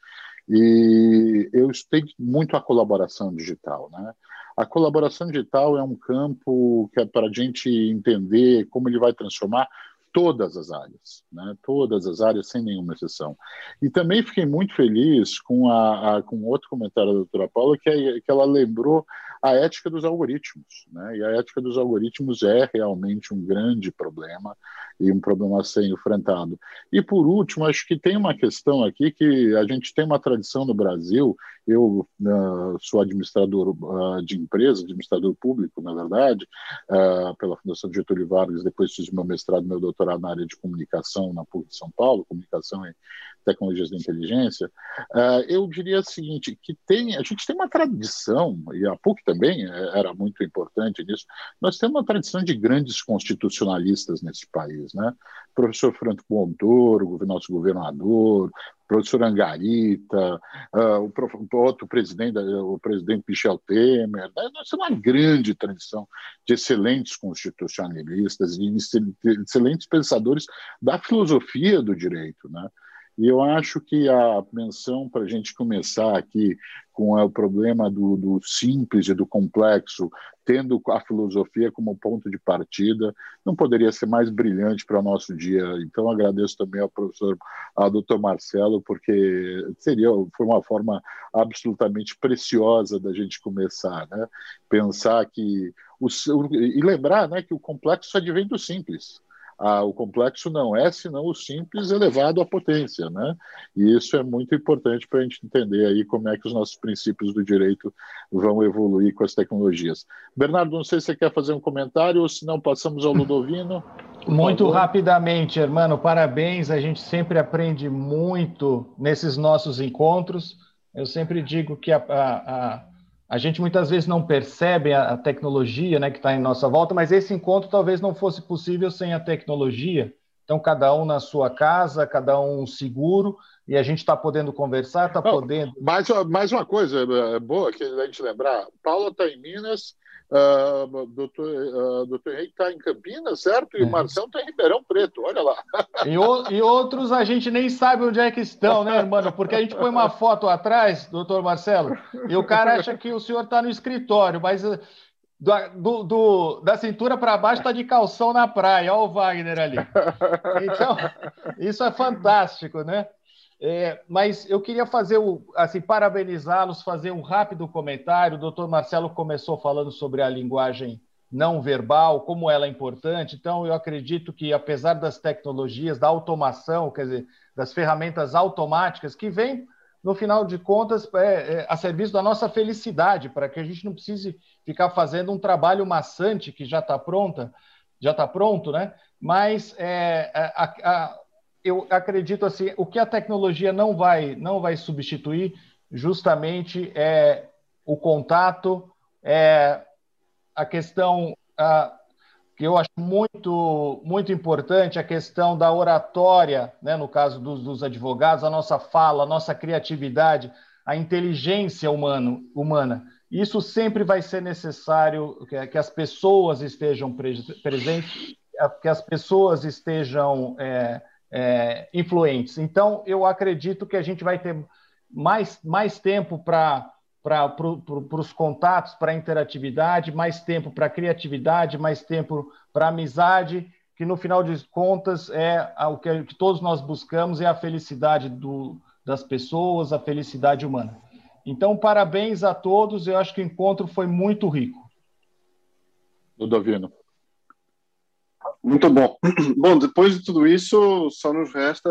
e eu estudei muito a colaboração digital. Né? A colaboração digital é um campo que é para a gente entender como ele vai transformar todas as áreas, né? todas as áreas, sem nenhuma exceção. E também fiquei muito feliz com, a, a com outro comentário da doutora Paula, que, é, que ela lembrou a ética dos algoritmos. Né? E a ética dos algoritmos é realmente um grande problema e um problema a ser enfrentado. E, por último, acho que tem uma questão aqui que a gente tem uma tradição no Brasil, eu uh, sou administrador uh, de empresa, administrador público, na verdade, uh, pela Fundação Getúlio Vargas, depois fiz meu mestrado, meu doutorado na área de comunicação na PUC de São Paulo, comunicação e tecnologias da inteligência, uh, eu diria o seguinte, que tem, a gente tem uma tradição, e a PUC também é, era muito importante nisso, nós temos uma tradição de grandes constitucionalistas nesse país, né? O professor Franco Montoro, o nosso governador, professor Angarita, uh, o, prof, o, outro presidente, o presidente Michel Temer. Né? Nós temos uma grande tradição de excelentes constitucionalistas e excelentes pensadores da filosofia do direito. Né? E eu acho que a menção para a gente começar aqui com o problema do, do, simples e do complexo, tendo a filosofia como ponto de partida, não poderia ser mais brilhante para o nosso dia. Então, agradeço também ao professor, ao doutor Marcelo, porque seria, foi uma forma absolutamente preciosa da gente começar, né? Pensar que... O, e lembrar né, que o complexo advém do simples Ah, o complexo não é senão o simples elevado à potência, né? E isso é muito importante para a gente entender aí como é que os nossos princípios do direito vão evoluir com as tecnologias. Bernardo, não sei se você quer fazer um comentário ou se não passamos ao Ludovino. Muito favor. rapidamente, irmão, parabéns. A gente sempre aprende muito nesses nossos encontros. Eu sempre digo que a, a, a, a gente muitas vezes não percebe a, a tecnologia né, que está em nossa volta, mas esse encontro talvez não fosse possível sem a tecnologia. Então, cada um na sua casa, cada um seguro, e a gente está podendo conversar, está podendo. Mais, mais uma coisa é, boa que a gente lembrar: Paula está em Minas, Uh, doutor, uh, doutor Henrique está em Campinas, certo? E o é. Marcelo está em Ribeirão Preto, olha lá. E, o, e, outros a gente nem sabe onde é que estão, né, irmão? Porque a gente põe uma foto atrás, doutor Marcelo, e o cara acha que o senhor está no escritório, mas uh, do, do, da cintura para baixo está de calção na praia, olha o Wagner ali. Então, isso é fantástico, né? É, mas eu queria fazer o, assim, parabenizá-los, fazer um rápido comentário. O doutor Marcelo começou falando sobre a linguagem não verbal, como ela é importante. Então, eu acredito que, apesar das tecnologias, da automação, quer dizer, das ferramentas automáticas, que vêm, no final de contas, é, é, a serviço da nossa felicidade, para que a gente não precise ficar fazendo um trabalho maçante que já está pronta, já está pronto, né? Mas é, a, a, eu acredito assim, o que a tecnologia não vai não vai substituir justamente é o contato, é a questão a, que eu acho muito muito importante, a questão da oratória, né, no caso dos, dos advogados, a nossa fala, a nossa criatividade, a inteligência humano, humana. Isso sempre vai ser necessário que, que as pessoas estejam presentes, que as pessoas estejam é, é, influentes. Então, eu acredito que a gente vai ter mais, mais tempo para para pro, os contatos, para a interatividade, mais tempo para criatividade, mais tempo para amizade, que no final de contas é o que, que todos nós buscamos, é a felicidade do, das pessoas, a felicidade humana. Então, parabéns a todos, eu acho que o encontro foi muito rico. Ludovino. Muito bom. *clears throat* Bom, depois de tudo isso, só nos resta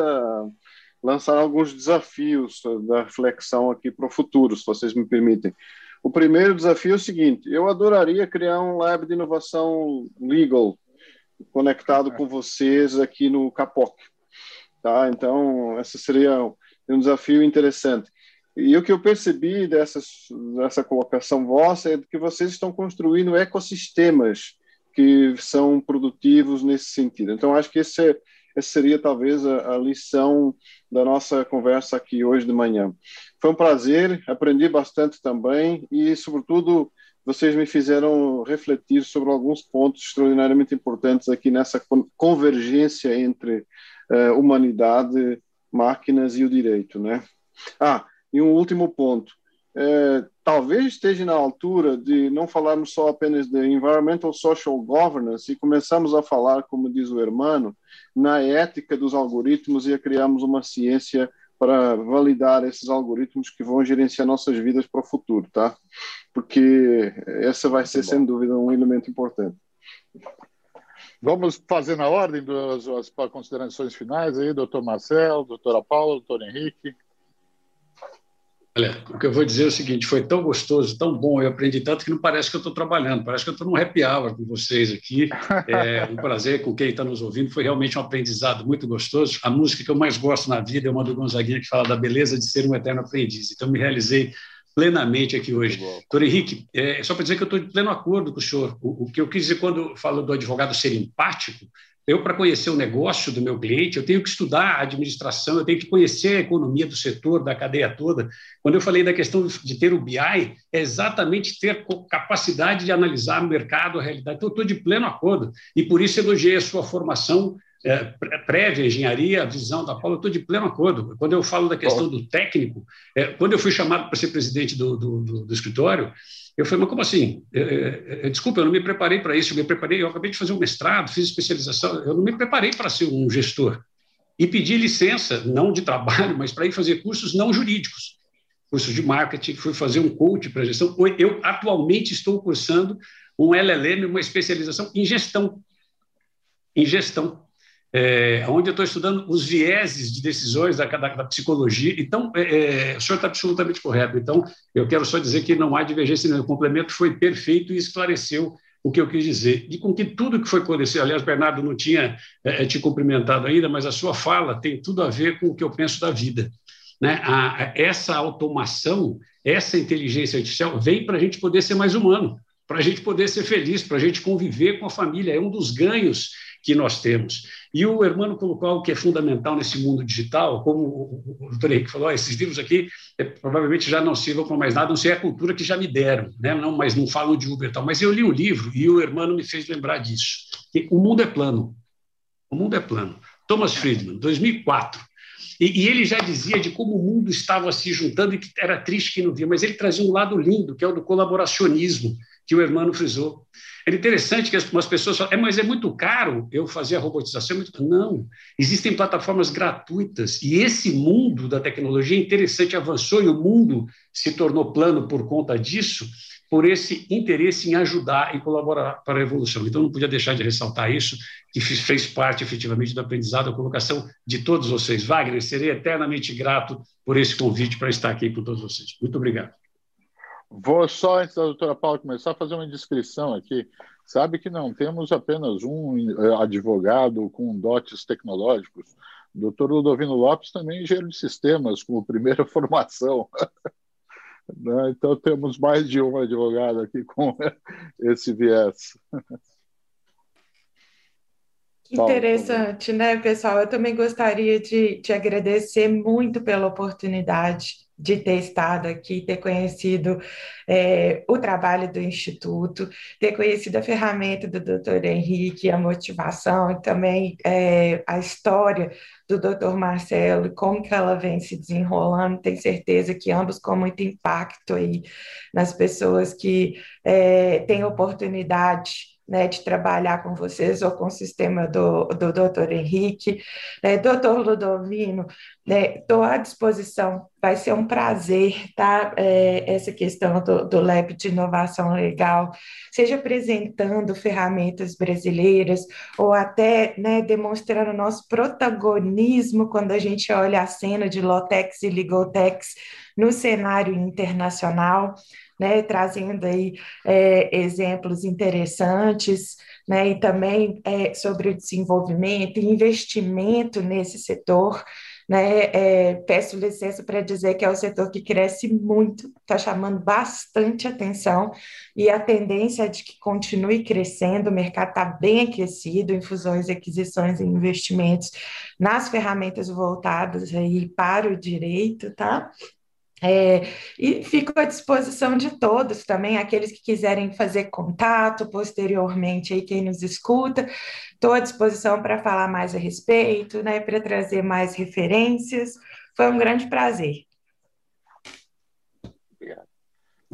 lançar alguns desafios da reflexão aqui para o futuro, se vocês me permitem. O primeiro desafio é o seguinte: eu adoraria criar um lab de inovação legal conectado com vocês aqui no Capoc. Tá? Então, esse seria um desafio interessante. E o que eu percebi dessa, dessa colocação vossa é que vocês estão construindo ecossistemas que são produtivos nesse sentido. Então, acho que esse, é, essa seria talvez a, a, lição da nossa conversa aqui hoje de manhã. Foi um prazer, aprendi bastante também e, sobretudo, vocês me fizeram refletir sobre alguns pontos extraordinariamente importantes aqui nessa convergência entre uh, humanidade, máquinas e o direito, né? Ah, e um último ponto é, talvez esteja na altura de não falarmos só apenas de environmental social governance e começamos a falar, como diz o hermano, na ética dos algoritmos e a criarmos uma ciência para validar esses algoritmos que vão gerenciar nossas vidas para o futuro, tá? Porque essa vai ser, sem dúvida, um elemento importante. Vamos fazer na ordem das, das considerações finais aí, doutor Marcelo, doutora Paula, doutor Henrique. Olha, o que eu vou dizer é o seguinte: foi tão gostoso, tão bom, eu aprendi tanto que não parece que eu estou trabalhando, parece que eu estou num happy hour com vocês aqui. *laughs* É um prazer com quem está nos ouvindo, foi realmente um aprendizado muito gostoso. A música que eu mais gosto na vida é uma do Gonzaguinha que fala da beleza de ser um eterno aprendiz. Então, me realizei plenamente aqui hoje. Doutor Henrique, é só para dizer que eu estou de pleno acordo com o senhor. O, o que eu quis dizer quando falo do advogado ser empático eu, para conhecer o negócio do meu cliente, eu tenho que estudar a administração, eu tenho que conhecer a economia do setor, da cadeia toda. Quando eu falei da questão de ter o BI, é exatamente ter capacidade de analisar o mercado, a realidade. Então, eu estou de pleno acordo. E por isso elogiei a sua formação é, prévia, engenharia, a visão da Paula, eu estou de pleno acordo. Quando eu falo da questão do técnico, é, quando eu fui chamado para ser presidente do, do, do, do escritório, eu falei, mas como assim? É, é, é, desculpa, eu não me preparei para isso. Eu me preparei, eu acabei de fazer um mestrado, fiz especialização. Eu não me preparei para ser um gestor. E pedi licença, não de trabalho, mas para ir fazer cursos não jurídicos, cursos de marketing. Fui fazer um coach para gestão. Eu atualmente estou cursando um LLM, uma especialização em gestão. Em gestão. É, onde eu estou estudando os vieses de decisões da, da, da psicologia. Então, é, é o senhor está absolutamente correto. Então, eu quero só dizer que não há divergência nenhuma. O complemento foi perfeito e esclareceu o que eu quis dizer. E com que tudo que foi acontecido, aliás, Bernardo não tinha é, te cumprimentado ainda, mas a sua fala tem tudo a ver com o que eu penso da vida. Né? A, essa automação, essa inteligência artificial vem para a gente poder ser mais humano, para a gente poder ser feliz, para a gente conviver com a família. É um dos ganhos que nós temos. E o Hermano colocou algo que é fundamental nesse mundo digital, como o doutor Henrique falou, esses livros aqui é, provavelmente já não sirvam para mais nada, não sei a cultura que já me deram, né? não, mas não falam de Uber e tal. Mas eu li o livro e o Hermano me fez lembrar disso. Que o mundo é plano. O mundo é plano. Thomas Friedman, 2004. E, e, ele já dizia de como o mundo estava se juntando e que era triste que não via, mas ele trazia um lado lindo, que é o do colaboracionismo, que o Hermano frisou. É interessante que as pessoas falam, é, mas é muito caro eu fazer a robotização. É muito... Não, existem plataformas gratuitas e esse mundo da tecnologia é interessante, avançou e o mundo se tornou plano por conta disso, por esse interesse em ajudar e colaborar para a evolução. Então, não podia deixar de ressaltar isso, que fez parte efetivamente do aprendizado, a colocação de todos vocês. Wagner, serei eternamente grato por esse convite para estar aqui com todos vocês. Muito obrigado. Vou só, antes da doutora Paula começar, fazer uma descrição aqui. Sabe que não temos apenas um eh, advogado com dotes tecnológicos. O doutor Ludovino Lopes também é engenheiro de sistemas, como primeira *laughs* formação. Né? então, temos mais de um advogado aqui com *laughs* esse viés. Interessante, né, pessoal? Eu também gostaria de, de agradecer muito pela oportunidade de ter estado aqui, ter conhecido é, o trabalho do Instituto, ter conhecido a ferramenta do Dr. Henrique, a motivação e também é, a história do Dr. Marcelo e como que ela vem se desenrolando. Tenho certeza que ambos com muito impacto aí nas pessoas que é, têm oportunidade né, de trabalhar com vocês ou com o sistema do, do doutor Henrique. Né, doutor Ludovino, estou né, à disposição, vai ser um prazer, tá? É, essa questão do, do Lab de Inovação Legal, seja apresentando ferramentas brasileiras ou até né, demonstrando nosso protagonismo quando a gente olha a cena de Lotex e Ligotex no cenário internacional né, trazendo aí é, exemplos interessantes, né, e também é, sobre o desenvolvimento e investimento nesse setor. Né, é, peço licença para dizer que é um setor que cresce muito, está chamando bastante atenção e a tendência é de que continue crescendo. O mercado está bem aquecido em fusões, aquisições e investimentos nas ferramentas voltadas aí para o direito, tá? É, e fico à disposição de todos também, aqueles que quiserem fazer contato posteriormente, aí quem nos escuta, estou à disposição para falar mais a respeito, né, para trazer mais referências. Foi um grande prazer. Obrigado.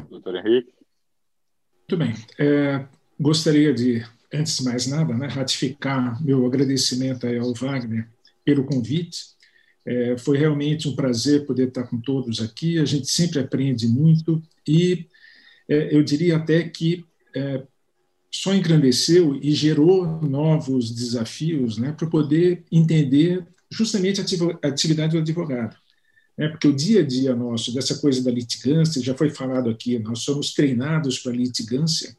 Doutor Henrique? Muito bem. É, gostaria de, antes de mais nada, né, ratificar meu agradecimento ao Wagner pelo convite é, foi realmente um prazer poder estar com todos aqui. A gente sempre aprende muito e é, eu diria até que é, só engrandeceu e gerou novos desafios né, para poder entender justamente a atividade do advogado. Né, porque o dia a dia nosso, dessa coisa da litigância, já foi falado aqui, nós somos treinados para litigância.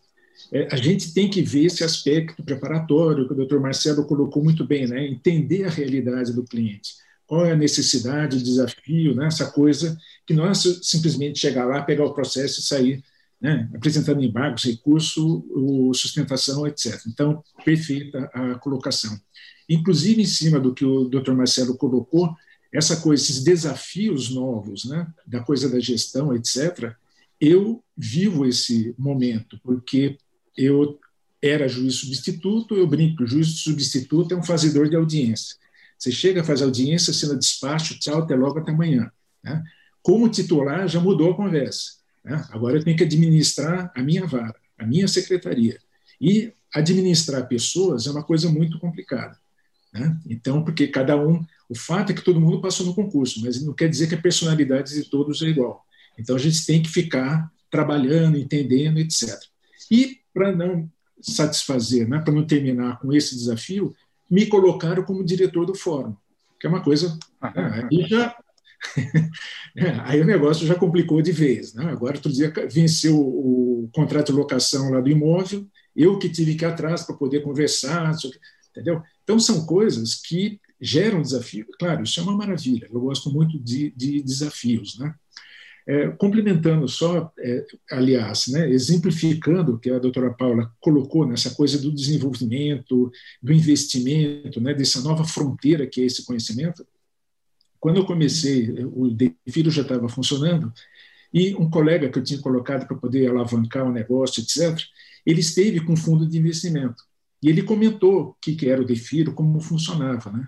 É, a gente tem que ver esse aspecto preparatório que o doutor Marcelo colocou muito bem, né, entender a realidade do cliente qual é a necessidade, o desafio, né? essa coisa que não é simplesmente chegar lá, pegar o processo e sair né? apresentando embargos, recurso, sustentação, etc. Então, perfeita a colocação. Inclusive, em cima do que o Dr. Marcelo colocou, essa coisa, esses desafios novos, né? da coisa da gestão, etc., eu vivo esse momento, porque eu era juiz substituto, eu brinco, juiz substituto é um fazedor de audiência. Você chega, faz audiência, assina despacho, tchau, até logo, até amanhã. Né? Como titular, já mudou a conversa. Né? Agora eu tenho que administrar a minha vara, a minha secretaria. E administrar pessoas é uma coisa muito complicada. Né? Então, porque cada um. O fato é que todo mundo passou no concurso, mas não quer dizer que a personalidade de todos é igual. Então, a gente tem que ficar trabalhando, entendendo, etc. E, para não satisfazer, né, para não terminar com esse desafio, me colocaram como diretor do fórum, que é uma coisa. Né, aí já. *laughs* É, aí o negócio já complicou de vez. Né? Agora, outro dia, venceu o contrato de locação lá do imóvel, eu que tive que ir atrás para poder conversar, entendeu? Então, são coisas que geram desafio. Claro, isso é uma maravilha, eu gosto muito de, de desafios. Né? É, complementando só, é, aliás, né, exemplificando o que a doutora Paula colocou nessa coisa do desenvolvimento, do investimento, né, dessa nova fronteira que é esse conhecimento, quando eu comecei, o Defiro já estava funcionando, e um colega que eu tinha colocado para poder alavancar o negócio, etc., ele esteve com fundo de investimento. E ele comentou o que, que era o Defiro, como funcionava. Né?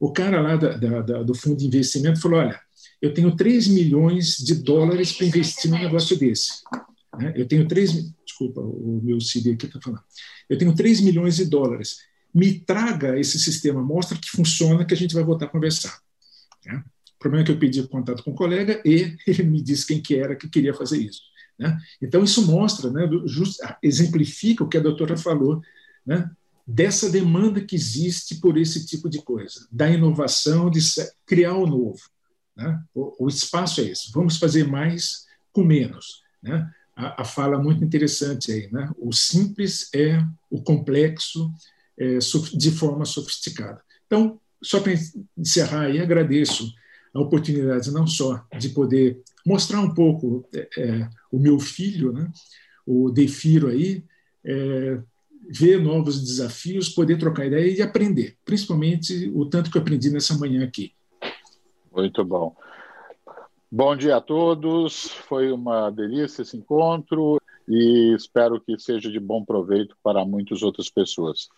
O cara lá da, da, do fundo de investimento falou: olha, eu tenho 3 milhões de dólares para investir num negócio desse. Né? Eu tenho 3. Desculpa, o meu CD aqui está falando. Eu tenho 3 milhões de dólares. Me traga esse sistema, mostra que funciona, que a gente vai voltar a conversar. Né? O problema é que eu pedi contato com o colega e *laughs* ele me disse quem que era que queria fazer isso. Né? Então, isso mostra, né, just, exemplifica o que a doutora falou, né, dessa demanda que existe por esse tipo de coisa, da inovação, de criar o novo. Né? O, o, espaço é esse. Vamos fazer mais com menos. Né? A, a, fala muito interessante aí. Né? O simples é o complexo é, de forma sofisticada. Então, só para encerrar aí, agradeço a oportunidade não só de poder mostrar um pouco é, é o meu filho, né? o Defiro aí, é, ver novos desafios, poder trocar ideia e aprender, principalmente o tanto que eu aprendi nessa manhã aqui. Muito bom. Bom dia a todos. Foi uma delícia esse encontro e espero que seja de bom proveito para muitas outras pessoas.